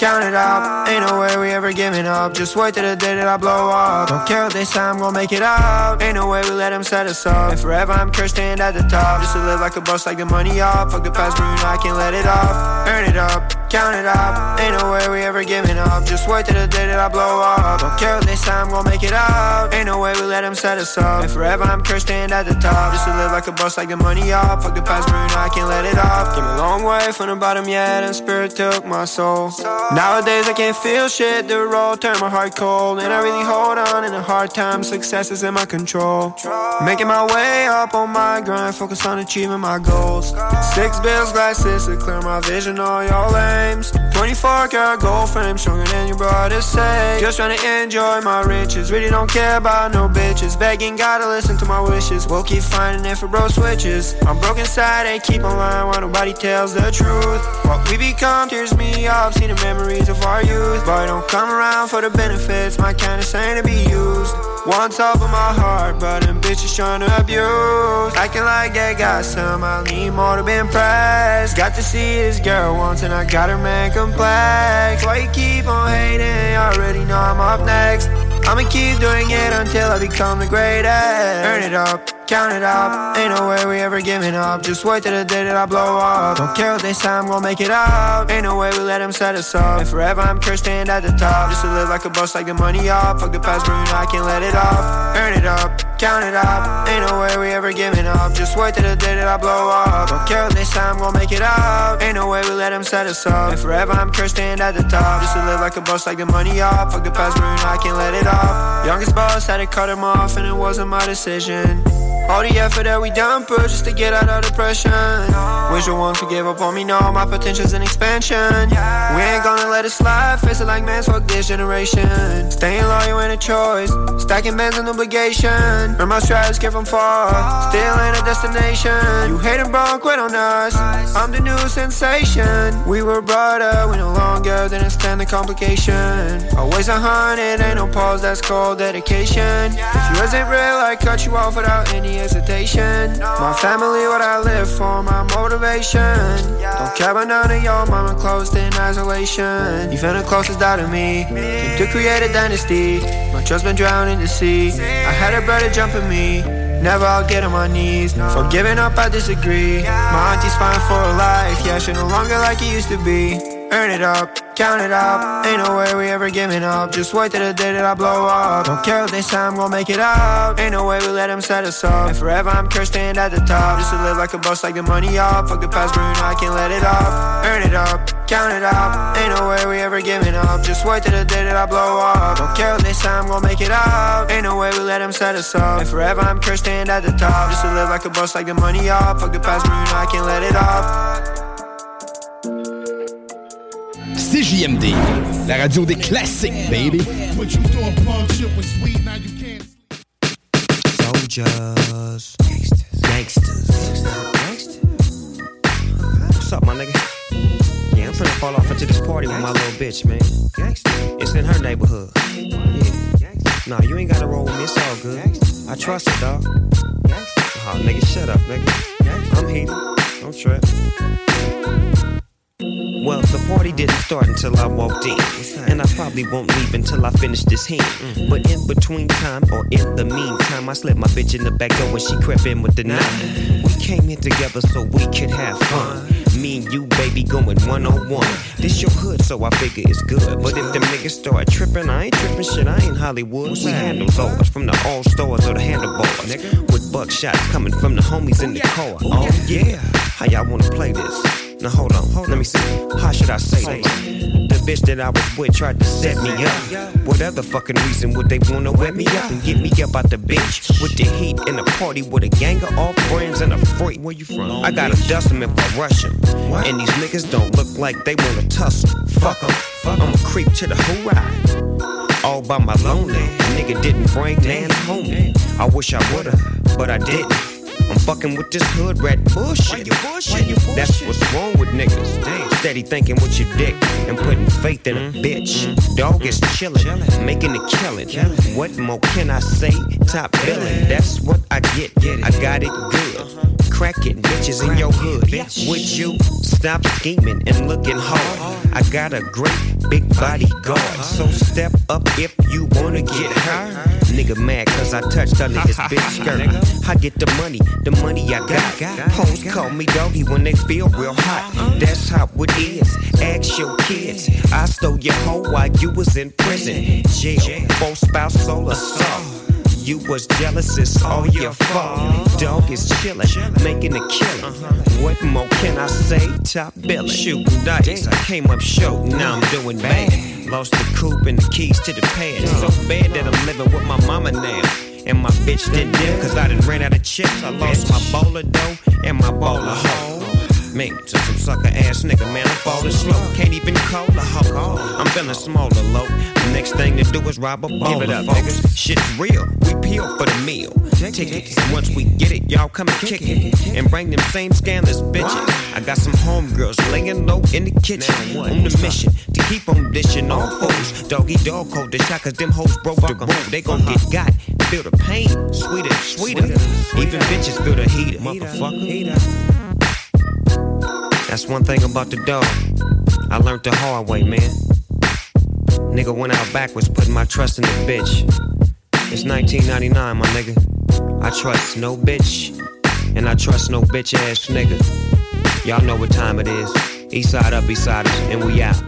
Speaker 24: count it up. Ain't no way we ever giving up. Just wait till the day that I blow up. Don't care what they say, I'm gonna make it up. Ain't no way we let them set us up. And forever I'm cursed stand at the top. Just to live like a boss, like the money up. Fuck the past, Bruno, I can't let it up. Earn it up, count it up. Ain't no way we ever giving up. Just wait till the day that I blow up. Don't care what they say, I'm gonna make it up. Ain't no way we let them set us up. And forever I'm cursed stand at the top. Just to live like a boss, like the money up. Fuck the past, Bruno, I can't let it up. Came a long way from the bottom, yeah, and spirit took my soul. Nowadays I can't feel shit, the road turned my heart cold. And I really hold on in a hard time, success is in my control. Making my way up on my grind, focus on achieving my goals. Six bills, glasses to clear my vision, all your lames 24 karat gold frame, stronger than your brother say Just trying to enjoy my riches, really don't care about no bitches. Begging God to listen to my wishes, we'll keep finding it for bro switches. I'm broken side, ain't keep on lying while nobody tells the truth. What we become tears me up, see the memories of our youth. Boy, don't come around for the benefits, my kind of saying to be used. One top of my heart, but them bitches trying to abuse. Acting like they got some, I need more to be impressed. Got to see this girl once and I got her man complex. Why you keep on hating, I already know I'm up next. I'ma keep doing it until I become the greatest. Earn it up, count it up. Ain't no way we ever giving up. Just wait till the day that I blow up. Don't care what they say, I'm gonna make it out. Ain't no way we let them set us up. And forever I'm cursed, stand at the top. Just to live like a boss, like the money up. Fuck the past, Bruno, I can't let it up. Earn it up, count it up. Ain't no way we ever giving up. Just wait till the day that I blow up. Don't care what they say, I'm gonna make it up. Ain't no way we let them set us up. And forever I'm cursed, stand at the top. Just to live like a boss, like the money up. Fuck the past, Bruno, I can't let it up. Youngest boss had to cut him off, and it wasn't my decision. All the effort that we done put just to get out of depression. Wish the one could give up on me, no, my potential's an expansion. We ain't let it slide, face it like man's fuck this generation. Staying loyal ain't a choice, stacking bands an obligation. Earn my stripes, get from far, still ain't a destination. You hate hating, bro, quit on us. I'm the new sensation. We were brought up, we no longer didn't stand the complication. Always a hundred, ain't no pause, that's called dedication. If you wasn't real, I cut you off without any hesitation. My family, what I live for, my motivation. Don't care about none of y'all, mama closed in isolation. You found the closest out of me, came to create a dynasty. My trust been drowned in the sea. I had a brother jumping me. Never I'll get on my knees. For giving up, I disagree. My auntie's fine for a life. Yeah, she no longer like it used to be. Earn it up, count it up. Ain't no way we ever giving up. Just wait till the day that I blow up. Don't care what they say, I'm gonna make it up. Ain't no way we let them set us up. And forever I'm cursed, stand at the top. Just to live like a boss, like the money up. Fuck the past, Bruno, I can't let it up. Earn it up, count it up. Ain't no way we ever giving up. Just wait till the day that I blow up. Don't care what they say, I'm gonna make it up. Ain't no way we let them set us up. And forever I'm cursed, stand at the top. Just to live like a boss, like the money up. Fuck the past, Bruno, I can't let it up.
Speaker 17: CJMD, la radio des classiques, baby.
Speaker 18: But you thought punk shit was sweet, now you can't.
Speaker 25: Soldiers. Gangsters. What's up, my nigga? Yeah, I'm finna fall off into this party with my little bitch, man. It's in her neighborhood. Yeah. Nah, you ain't gotta roll with me, it's all good. I trust it, dog. Oh, nigga, shut up, nigga. I'm heated. Don't trip. Well, the party didn't start until I walked in. And I probably won't leave until I finish this hand. But in between time, or in the meantime, I slipped my bitch in the back door when she crept in with the knife. We came in together so we could have fun. Me and you, baby, going one on one. This your hood, so I figure it's good. But if the niggas start tripping, I ain't tripping shit, I ain't Hollywood. We handle ours from the all stores or the handlebars. With buckshots coming from the homies in the oh, car. Oh, oh, yeah. How y'all wanna play this? Now hold on, hold let me see. How should I say this? The bitch that I was with tried to set me up. What other fucking reason would they wanna wet me up and get me up out the bitch with the heat in the party with a gang of all friends and a freak? Where you from? I gotta dust them if I rush them. And these niggas don't look like they wanna tussle. Fuck them. I'm a creep to the ride. All by my lonely. Nigga didn't bring man home. I wish I would've, but I didn't. I'm fucking with this hood rat bullshit. That's what's wrong with niggas. Steady thinking with your dick and putting faith in a mm-hmm. bitch. Mm-hmm. Dog is chillin', making a killing. What more can I say? Top billing. That's what I get. I got it good. Uh-huh. Cracking bitches in your hood. Would you stop scheming and looking hard? I got a great big bodyguard. So step up if you wanna get hurt. Nigga mad cause I touched under his bitch skirt. I get the money, the money I got. Hoes call me doggy when they feel real hot. That's how it is. Ask your kids. I stole your hoe while you was in prison. Jail, full spouse, soul assault. You was jealous, it's all your fault. Dog is chillin', making a killing. What more can I say? Top billing. Shooting dice, I came up short, now I'm doing bad. Lost the coupe and the keys to the pad. So uh. bad that I'm living with my mama now. And my bitch didn't dip, cause I done ran out of chips. I lost my bowler dough and my bowler hoe. Man, to some sucker ass nigga, man, I'm falling slow. Can't even call a hoe. I'm feeling smaller, low. Next thing to do is rob a baller. Give it up, niggas. Shit's real. We peel for the meal. Tickets. And once we get it, y'all come and kick it. And bring them same scandalous bitches. I got some homegirls laying low in the kitchen. On the mission to keep on dishing all fools. Doggy dog cold the shot, cause them hoes broke the rule. They gon' get got. Feel the pain. Sweeter, sweeter. Even bitches feel the heater. Motherfucker. That's one thing about the dog. I learned the hard way, man. Nigga went out backwards, putting my trust in the bitch. It's 1999, my nigga. I trust no bitch, and I trust no bitch ass nigga. Y'all know what time it is. East side up, east side, and we out.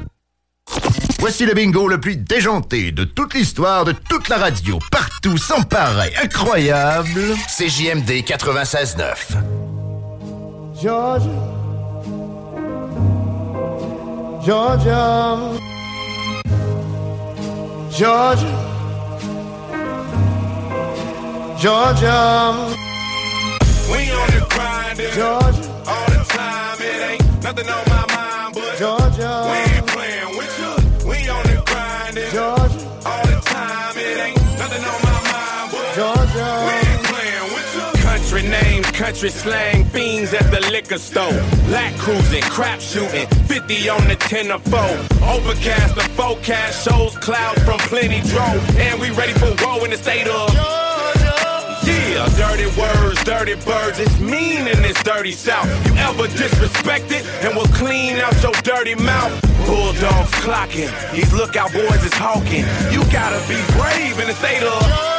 Speaker 26: Voici le bingo le plus déjanté de toute l'histoire de toute la radio, partout, sans pareil, incroyable. CJMD 96.9.
Speaker 14: Georgia, Georgia, Georgia, Georgia.
Speaker 18: We on the grind,
Speaker 14: Georgia,
Speaker 18: all the time. It ain't nothing on my mind, but
Speaker 14: Georgia,
Speaker 18: we ain't playing with you. We on the grind,
Speaker 14: Georgia,
Speaker 18: all the time. It ain't nothing on my mind, but
Speaker 14: Georgia.
Speaker 18: Country names, country slang, fiends at the liquor store. Lack cruising, crap shooting, 50 on the 10 or 4. Overcast, the forecast shows clouds from plenty drove. And we ready for woe in the state of. Yeah, dirty words, dirty birds. It's mean in this dirty south. You ever disrespect it and we'll clean out your dirty mouth? Bulldogs clocking, these lookout boys is hawking. You gotta be brave in the state of.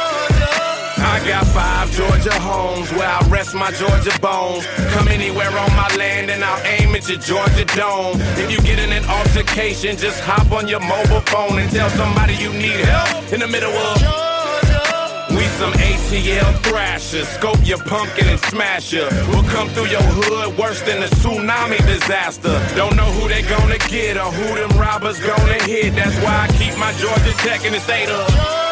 Speaker 18: I got five Georgia homes where I rest my Georgia bones. Come anywhere on my land and I'll aim at your Georgia dome. If you get in an altercation, just hop on your mobile phone and tell somebody you need help in the middle of. Georgia. We some ATL thrashers, scope your pumpkin and smash ya. We'll come through your hood worse than a tsunami disaster. Don't know who they gonna get or who them robbers gonna hit. That's why I keep my Georgia Tech in the state of.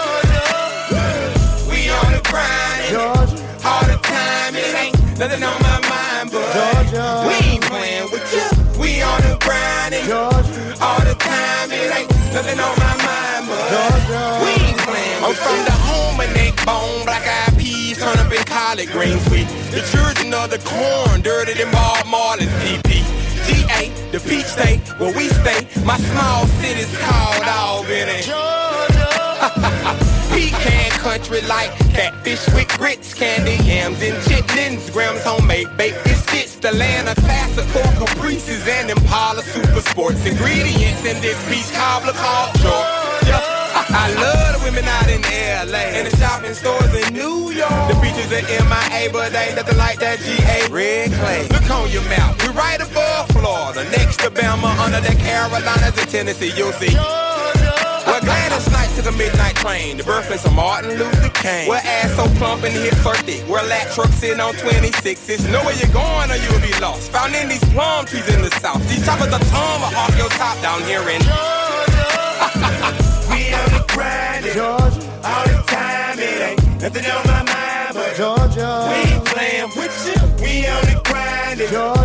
Speaker 18: We on the grind,
Speaker 14: Georgia,
Speaker 18: all the time. It ain't nothing on my mind, but
Speaker 14: Georgia.
Speaker 18: we ain't playing with you. We on the grind,
Speaker 14: Georgia,
Speaker 18: all the time. It ain't nothing on my mind, but
Speaker 14: Georgia.
Speaker 18: we ain't playing. I'm from the home of neck bone, black eyed peas, turn up in collard greens sweet. The children of the corn, dirty than Bob Marley's DP. GA, the peach state, where we stay. My small city's called Albany. Pecan country like catfish with grits, candy yams and chitlins, grams homemade baked biscuits, the land of classical caprices and Impala super sports ingredients in this peach cobbler called Georgia. I love the women out in LA and the shopping stores in New York. The beaches in MIA, but they ain't nothing like that GA red clay. Look on your map, we right above Florida, next to Bama, under the Carolinas and Tennessee. You'll see. Well, Knight took a midnight train, the birthplace of Martin Luther King. Where ass so plump and hips so thick, where lat trucks sitting on 26s. Know where you're going or you'll be lost. Found in these plum trees in the south. These choppers are tomahawk your top down here in Georgia. We on the grind,
Speaker 14: Georgia,
Speaker 18: all the time. It ain't nothing on my mind, but
Speaker 14: Georgia,
Speaker 18: we ain't playing with you. We on the grind,
Speaker 14: Georgia,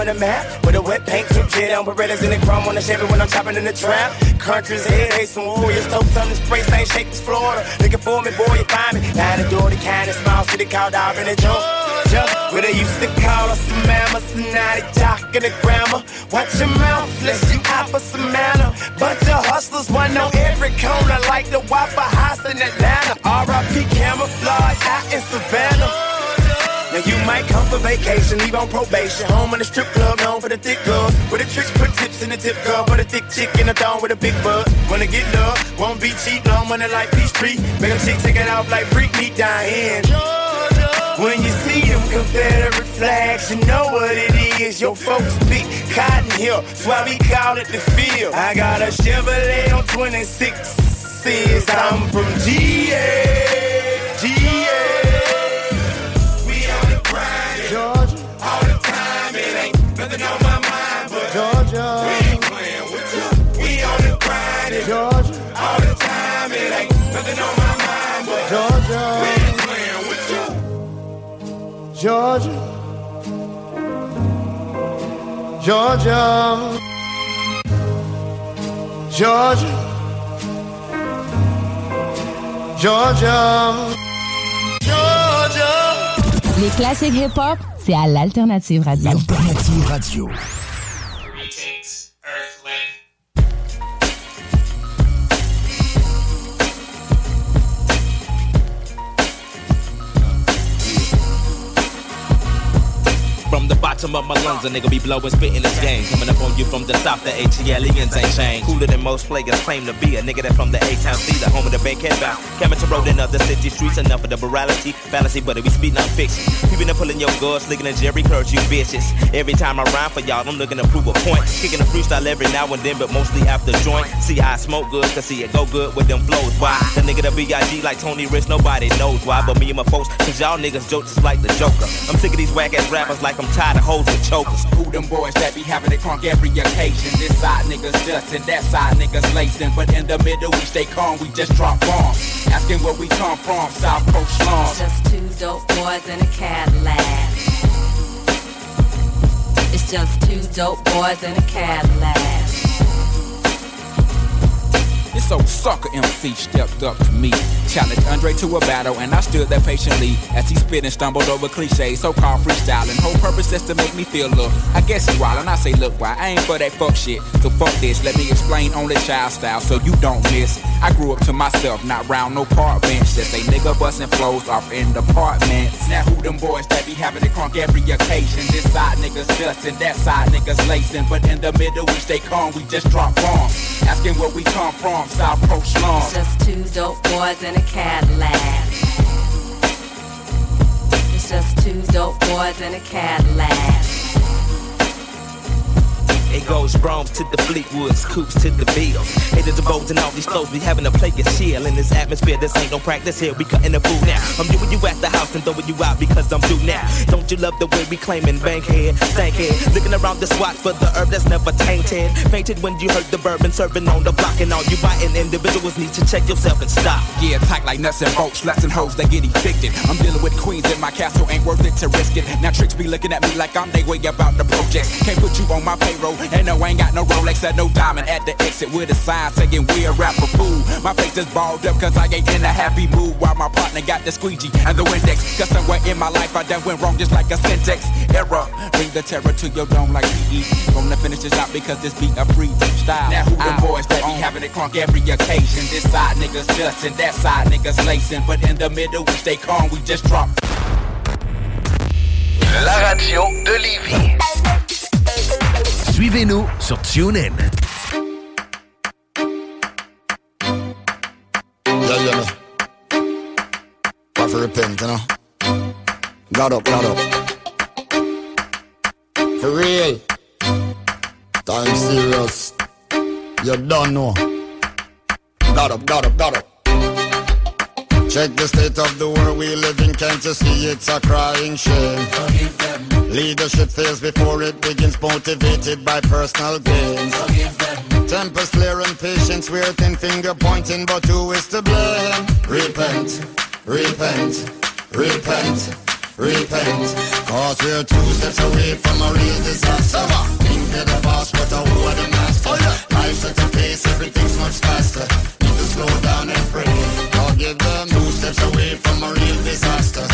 Speaker 27: at the the map. With a wet paint, drip jet on Berettas and the chrome on the Chevy when I'm chopping in the trap. Country's head, hey, some warriors, toast on the spray, same shape as Florida. Looking for me, boy, you find me. Down the door, the kind of small city called Auburn Jump. Jump, where they used to call us some mama, now jock in the grammar. Watch your mouth, let's you out for some manner. Bunch of hustlers, one on every corner, like the Waffle House in Atlanta. RIP camouflage out in Savannah. Now you might come for vacation, leave on probation. Home in the strip club, known for the thick girls. With the tricks, put tips in the tip cup. Put a thick chick in the thong with a big butt. Wanna get love, won't be cheap, no money like Peace Peachtree. Make a chick take it off like freak Me here. When you see them Confederate flags, you know what it is. Your folks pick Cotton Hill, that's why we call it the field. I got a Chevrolet on 26 says I'm from. GA.
Speaker 14: Georgia, Georgia, Georgia, Georgia, Georgia.
Speaker 22: Les classiques hip-hop, c'est à l'Alternative Radio.
Speaker 26: Alternative Radio.
Speaker 28: The bottom of my lungs, a nigga be blowing, spitting this game. Coming up on you from the south, the ATLiens ain't changed. Cooler than most players claim to be. A nigga that from the A-Town C, the home of the Bankhead bound. Coming to road in other city streets, enough of the morality, fallacy, but we speak non fiction. People that pulling your guards, looking at Jheri Curls, you bitches. Every time I rhyme for y'all, I'm looking to prove a point. Kicking a freestyle every now and then, but mostly after joint. See, I smoke good, cause see it go good with them flows. Why? The nigga the B.I.G. like Tony Rich, nobody knows why, but me and my folks, cause y'all niggas joke just like the Joker. I'm sick of these whack ass rappers like I'm tired of hoes with chokers.
Speaker 16: Who them boys that be having it crunk every occasion? This side niggas dustin', that side niggas lacing. But in the middle, we stay calm, we just drop bombs. Asking where we come from, South Coast.
Speaker 29: Just two dope boys in a Cadillac. It's just two dope boys in a Cadillac.
Speaker 16: Old sucker MC stepped up to me, challenged Andre to a battle, and I stood there patiently as he spit and stumbled over cliches, so-called freestyling. Whole purpose just to make me feel look. I guess he wild, and I say, look, why I ain't for that fuck shit. So fuck this, let me explain on the child style so you don't miss. I grew up to myself, not round no park bench. Just a nigga busting flows off in the apartments. Now who them boys that be having it crunk every occasion? This side niggas dustin', that side niggas lacing, but in the middle we stay calm, we just drop bombs. Asking where we come from, South Coast slums.
Speaker 29: Just two dope boys in a Cadillac. It's just two dope boys in a Cadillac.
Speaker 28: It goes Rome to the Fleetwoods, coops to the Beatles. Haters and bows and all these flows, we having a play and chill in this atmosphere. This ain't no practice here, we cutting the food now. I'm doing you at the house and throwing you out because I'm due now. Don't you love the way we claiming bankhead, stankhead? Looking around the swat for the herb that's never tainted. Fainted when you heard the bourbon serving on the block and all you biting individuals need to check yourself and stop.
Speaker 16: Yeah, tight like nuts and bolts, less than hoes that get evicted. I'm dealing with queens in my castle, ain't worth it to risk it. Now tricks be looking at me like I'm they way about the project. Can't put you on my payroll, and no, I ain't got no Rolex or no diamond at the exit with a sign saying we're a rapper fool. My face is balled up cause I ain't in a happy mood while my partner got the squeegee and the Windex. Cause somewhere in my life I done went wrong just like a syntax error. Bring the terror to your dome like PE. Gonna finish this out because this beat a free style. Now who the boys that be having it crunk every occasion? This side niggas dustin', that side niggas lacing. But in the middle we stay calm, we just drop.
Speaker 26: La radio de Lévis.
Speaker 30: Suivez-nous sur TuneIn.
Speaker 31: Yeah, yeah, me. Have to repent, you know. God up, God up. For real. Time serious. You don't know. God up, God up, God up. Check the state of the world we live in, can't you see it's a crying shame? Leadership fails before it begins, motivated by personal gains. Tempers flare and patience weird finger pointing, but who is to blame? Repent, repent, repent, repent. Cause we're two steps away from a real disaster. Think they're the boss, but who are the master? Life's at a pace, everything's much faster. Need to slow down and pray. Forgive them two steps away from a real disaster.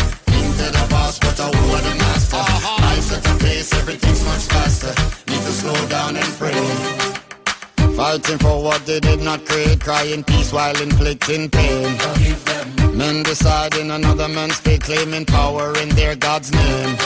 Speaker 31: They're the boss, but who are the master? Life's at a pace, everything's much faster. Need to slow down and pray. Fighting for what they did not create, crying peace while inflicting pain. Men deciding another man's fate, claiming power in their God's name.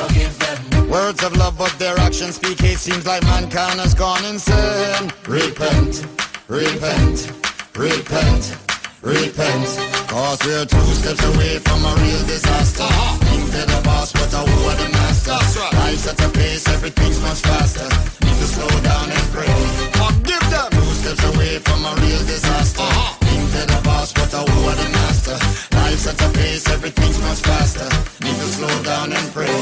Speaker 31: Words of love, but their actions speak hate. Seems like mankind has gone insane. Repent, repent, repent, repent. Cause we're two steps away from a real disaster. Think they're the boss, but who are the master? Life's at a pace, everything's much faster. Need to slow down and pray. Forgive them. Two steps away from a real disaster. Think they're the boss, but who are the master? Life's at a pace, everything's much faster. Need to slow down and pray.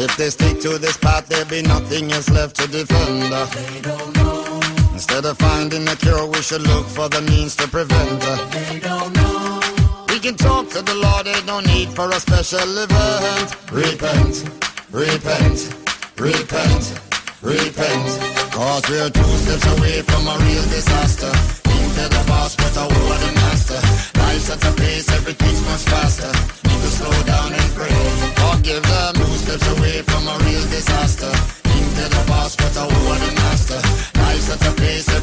Speaker 31: If they stick to this path, there'll be nothing else left to defend. Instead of finding a cure, we should look for the means to prevent. her. They don't know. We can talk to the Lord, there's no need for a special event. Repent, repent, repent, repent. Cause we're two steps away from a real disaster. Think they're the boss, but who are the master? Life's at a pace, everything's much faster. Need to slow down and pray. Forgive them, two steps away from a real disaster. Think they're the boss, but who are the master?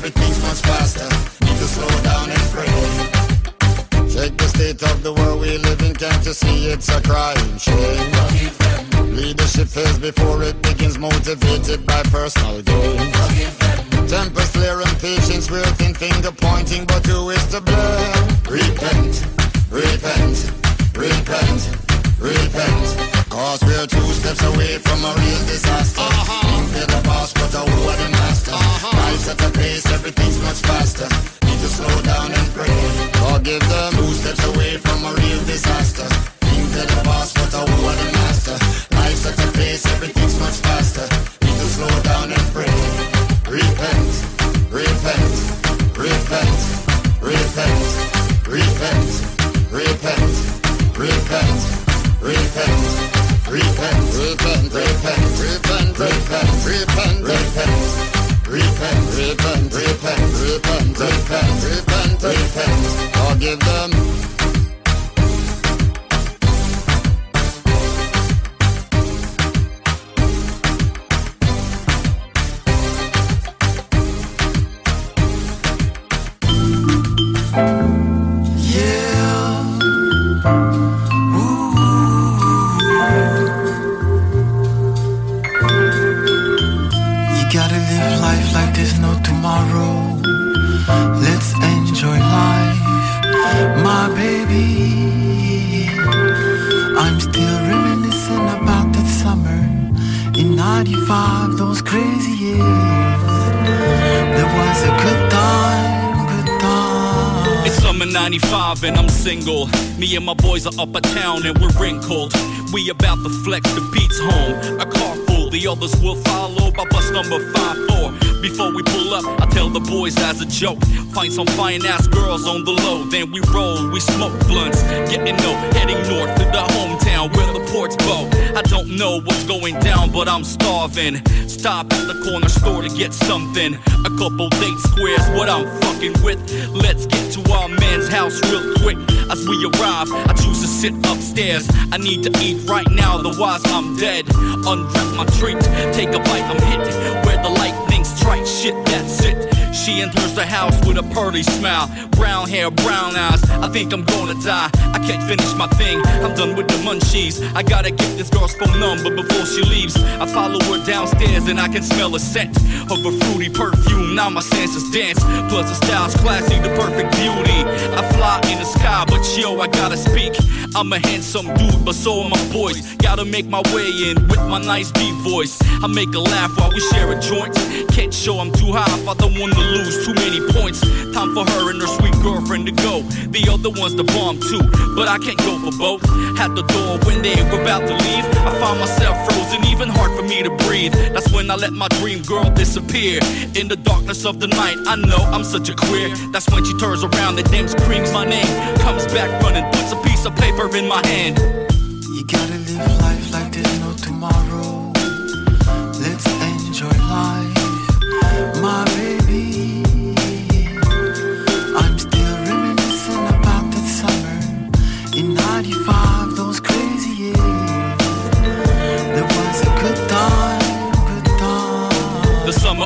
Speaker 31: At everything's much faster. Need to slow down and pray. Check the state of the world we live in, can't you see it's a crying shame? Leadership fails before it begins, motivated by personal gain. Temper flare and patience, working finger pointing, but who is to blame? Repent, repent, repent, repent. Cause we're two steps away from a real disaster. Uh-huh. Uh-huh. Life's at a pace, everything's much faster. Need to slow down and pray. Forgive them, two steps away from a real disaster. Think they're the boss, but who are the master? Life's at a pace, everything's much faster. Need to slow down and pray. Repent, repent, repent, repent, repent, repent, repent, repent, repent, repent, repent, repent, repent, repent, repent, repent, repent, repent, repent, forgive them.
Speaker 32: To flex the beats home. A car full, the others will follow by bus number 5-4. Before we pull up, I tell the boys as a joke. Find some fine ass girls on the low. Then we roll, we smoke blunts. Getting low, heading north to the hometown where the ports bow. I don't know what's going down, but I'm starving. Stop at the corner store to get something. A couple date squares, what I'm fucking with. Let's get to our man's house real quick. As we arrive, I choose to sit upstairs. I need to eat right now, otherwise I'm dead. Unwrap my treat, take a bite, I'm hit. Where the lightning strikes, shit, that's it. She enters the house with a pearly smile. Brown hair, brown eyes. I think I'm gonna die. I can't finish my thing. I'm done with the munchies. I gotta get this girl's phone number before she leaves. I follow her downstairs and I can smell a scent of a fruity perfume. Now my senses dance. Plus the style's classy, the perfect beauty. I fly in the sky, but yo, I gotta speak. I'm a handsome dude, but so are my boys. Gotta make my way in with my nice deep voice. I make a laugh while we share a joint. Can't show I'm too high if I don't wanna lose too many points. Time for her and her sweet girlfriend to go. The other one's the bomb too, but I can't go for both. At the door when they were about to leave, I found myself frozen, even hard for me to breathe. That's when I let my dream girl disappear. In the darkness of the night, I know I'm such a queer. That's when she turns around and then screams my name. Comes back running, puts a piece of paper in my hand.
Speaker 33: You gotta live life like there's no tomorrow. was
Speaker 32: crazy.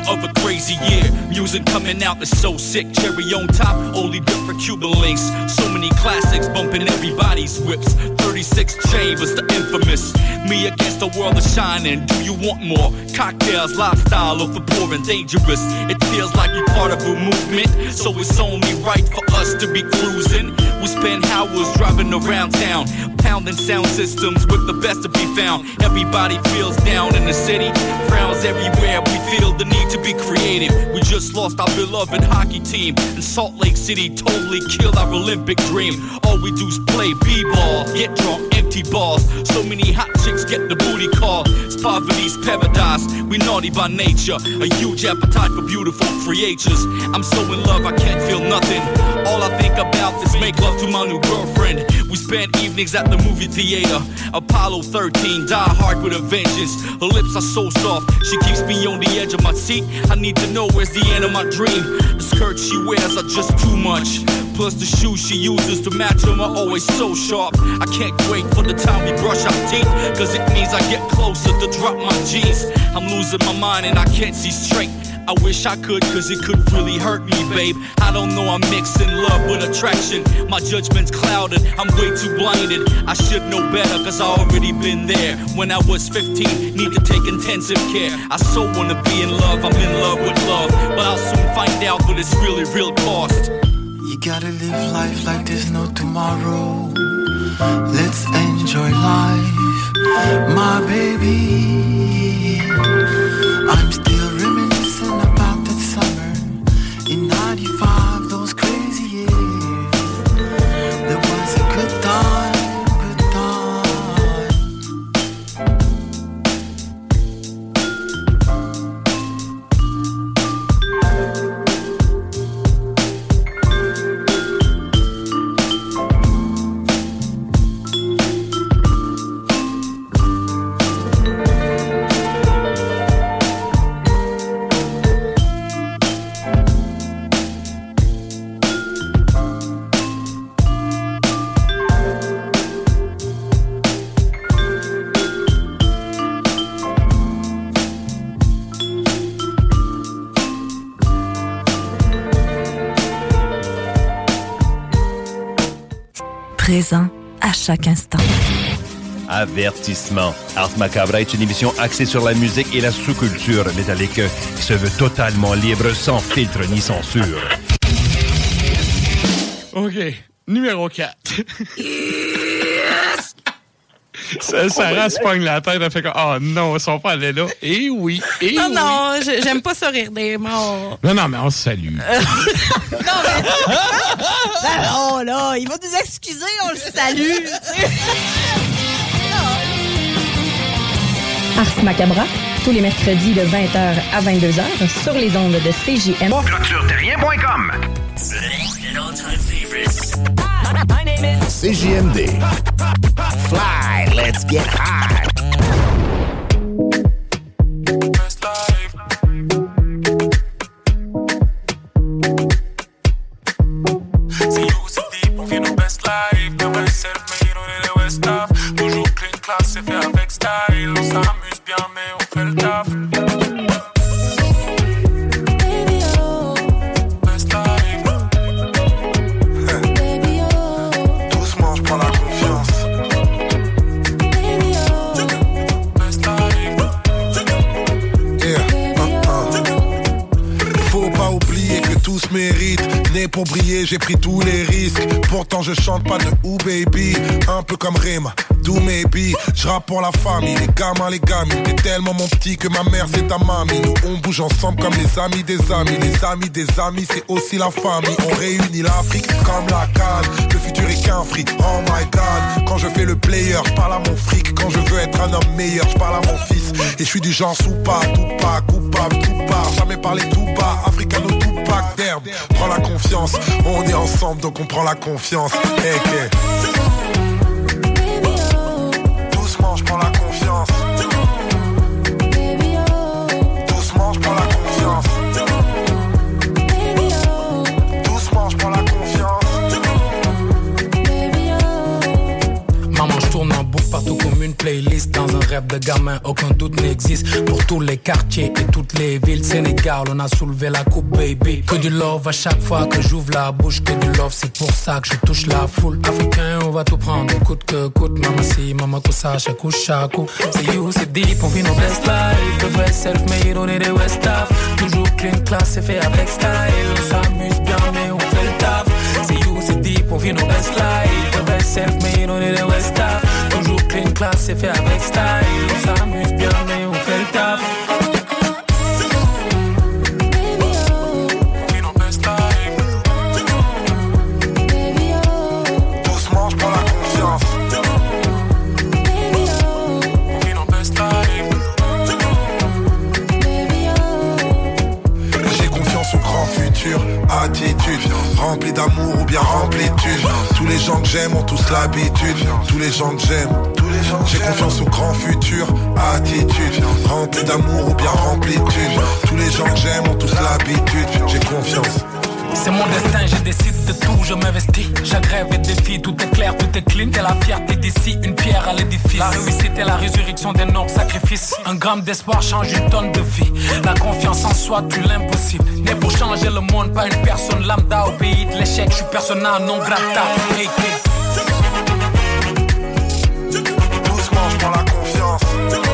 Speaker 32: Of a crazy year. Music coming out is so sick. Cherry on top, only for Cuban links. So many classics bumping everybody's whips. 36 chambers, the infamous. Me against the world is shining. Do you want more? Cocktails, lifestyle the poor and dangerous. It feels like you're part of a movement. So it's only right for us to be cruising. We spend hours driving around town, pounding sound systems with the best to be found. Everybody feels down in the city, frowns everywhere. We feel the need to be creative. We just lost our beloved hockey team, and Salt Lake City totally killed our Olympic dream. All we do is play b-ball, get drunk, empty balls. So many hot chicks get the booty call. It's poverty's paradise. We naughty by nature, a huge appetite for beautiful creatures. I'm so in love, I can't feel nothing. All I think about is make love to my new girlfriend. We spend evenings at the movie theater. Apollo 13, die hard with a vengeance. Her lips are so soft, she keeps me on the edge of my seat. I need to know where's the end of my dream. The skirts she wears are just too much. Plus the shoes she uses to match them are always so sharp. I can't wait for the time we brush our teeth, cause it means I get closer to drop my jeans. I'm losing my mind and I can't see straight. I wish I could, cause it could really hurt me, babe. I don't know, I'm mixing love with attraction. My judgment's clouded, I'm way too blinded. I should know better, cause I already been there. When I was 15, need to take intensive care. I so wanna be in love, I'm in love with love. But I'll soon find out what it's really, real cost.
Speaker 33: Gotta live life like there's no tomorrow. Let's enjoy life, my baby.
Speaker 34: Chaque instant.
Speaker 35: Avertissement. Ars Macabra est une émission axée sur la musique et la sous-culture métallique qui se veut totalement libre, sans filtre ni censure.
Speaker 36: OK. Numéro 4. Ça, Sarah se pogne la tête, elle fait comme Oh non, ils sont pas allés là. Eh oui, eh
Speaker 37: non,
Speaker 36: oui.
Speaker 37: non, je- j'aime pas ça rire des morts.
Speaker 36: Non, non, mais on se salue.
Speaker 37: oh là, il va nous excuser, on le salue.
Speaker 22: Ars Macabra, tous les mercredis de 20h à 22h sur les ondes de CJM.
Speaker 26: Clôtureterrien.com
Speaker 31: CJMD. Fly, let's get high.
Speaker 14: C'est you, c'est deep, on vit nos best life. Never self-made, on est les West Off. Toujours clean class, c'est fait avec style. On s'amuse
Speaker 18: pour briller, j'ai pris tous les risques. Pourtant, je chante pas de ou baby. Un peu comme Rima, do maybe. Je pour la famille, les gamins, les gamines. T'es tellement mon petit que ma mère c'est ta mamie. Nous on bouge ensemble comme les amis des amis. Les amis des amis, c'est aussi la famille. On réunit l'Afrique comme la canne. Le futur est qu'un fric, oh my god. Quand je fais le player, je parle à mon fric. Quand je veux être un homme meilleur, je parle à mon fils. Et je suis du genre sous pas, tout pas, coupable, tout part. Jamais parler tout bas, africano pack. Prends la confiance, on est ensemble donc on prend la confiance. Hey, hey.
Speaker 38: De gamin, aucun doute n'existe. Pour tous les quartiers et toutes les villes, Sénégal, on a soulevé la coupe, baby. Que du love à chaque fois que j'ouvre la bouche. Que du love, c'est pour ça que je touche la foule. Africain, on va tout prendre, coûte que coûte. Maman, si, chaque coup, chaque coup. C'est you, c'est deep, on vit nos best life. Le vrai self-made, on est des West Af. Toujours clean, class, c'est fait avec style. On s'amuse bien, mais on fait le taf. C'est you, c'est deep, on vit nos best life. Vrai self-made, on est des West. Toujours clean, class, c'est fait avec style. On s'amuse bien, mais on fait le taf.
Speaker 18: Rempli d'amour ou bien rempli de. Tous les gens que j'aime ont tous l'habitude. Tous les gens que j'aime. J'ai confiance au grand futur, attitude. Rempli d'amour ou bien rempli de thunes. Tous les gens que j'aime ont tous l'habitude. J'ai confiance.
Speaker 38: C'est mon destin, je décide de tout, je m'investis. J'agrève et défie, tout est clair, tout est clean. T'es la fierté d'ici, une pierre à l'édifice. La réussite est la résurrection des nobles sacrifices. Un gramme d'espoir change une tonne de vie. La confiance en soi, tu l'impossible. Né pour changer le monde, pas une personne lambda au pays de l'échec. Je suis persona non grata. Hey, hey.
Speaker 14: Doucement, je prends la confiance.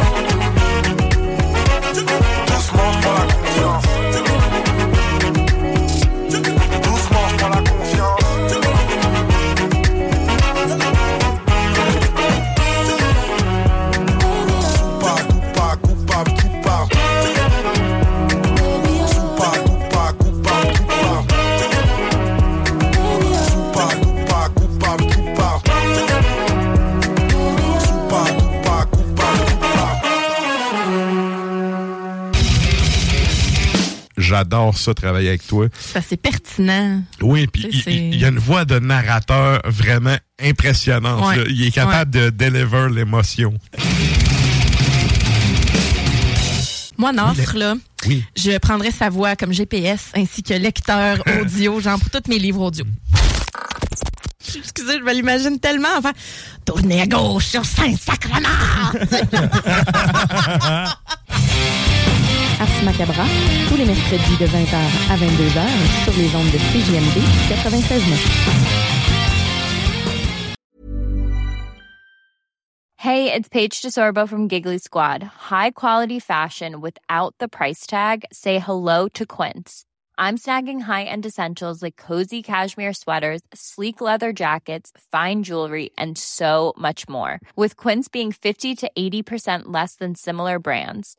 Speaker 39: J'adore ça, travailler avec toi.
Speaker 40: C'est assez pertinent.
Speaker 39: Oui, puis il,
Speaker 40: c'est-
Speaker 39: y a une voix de narrateur vraiment impressionnante.
Speaker 40: Ouais.
Speaker 39: Il est capable de deliver l'émotion.
Speaker 40: Moi, en offre, là,
Speaker 39: Oui.
Speaker 40: je prendrais sa voix comme GPS ainsi que lecteur audio, genre pour tous mes livres audio. Excusez, je me l'imagine tellement. Enfin, tournez à gauche sur Saint-Sacrement!
Speaker 22: Ars Macabra, tous les mercredis de 20h à 22h sur les ondes de CJMD 96.9.
Speaker 41: Hey, it's Paige DeSorbo from Giggly Squad. High quality fashion without the price tag. Say hello to Quince. I'm snagging high-end essentials like cozy cashmere sweaters, sleek leather jackets, fine jewelry, and so much more. With Quince being 50 to 80% less than similar brands.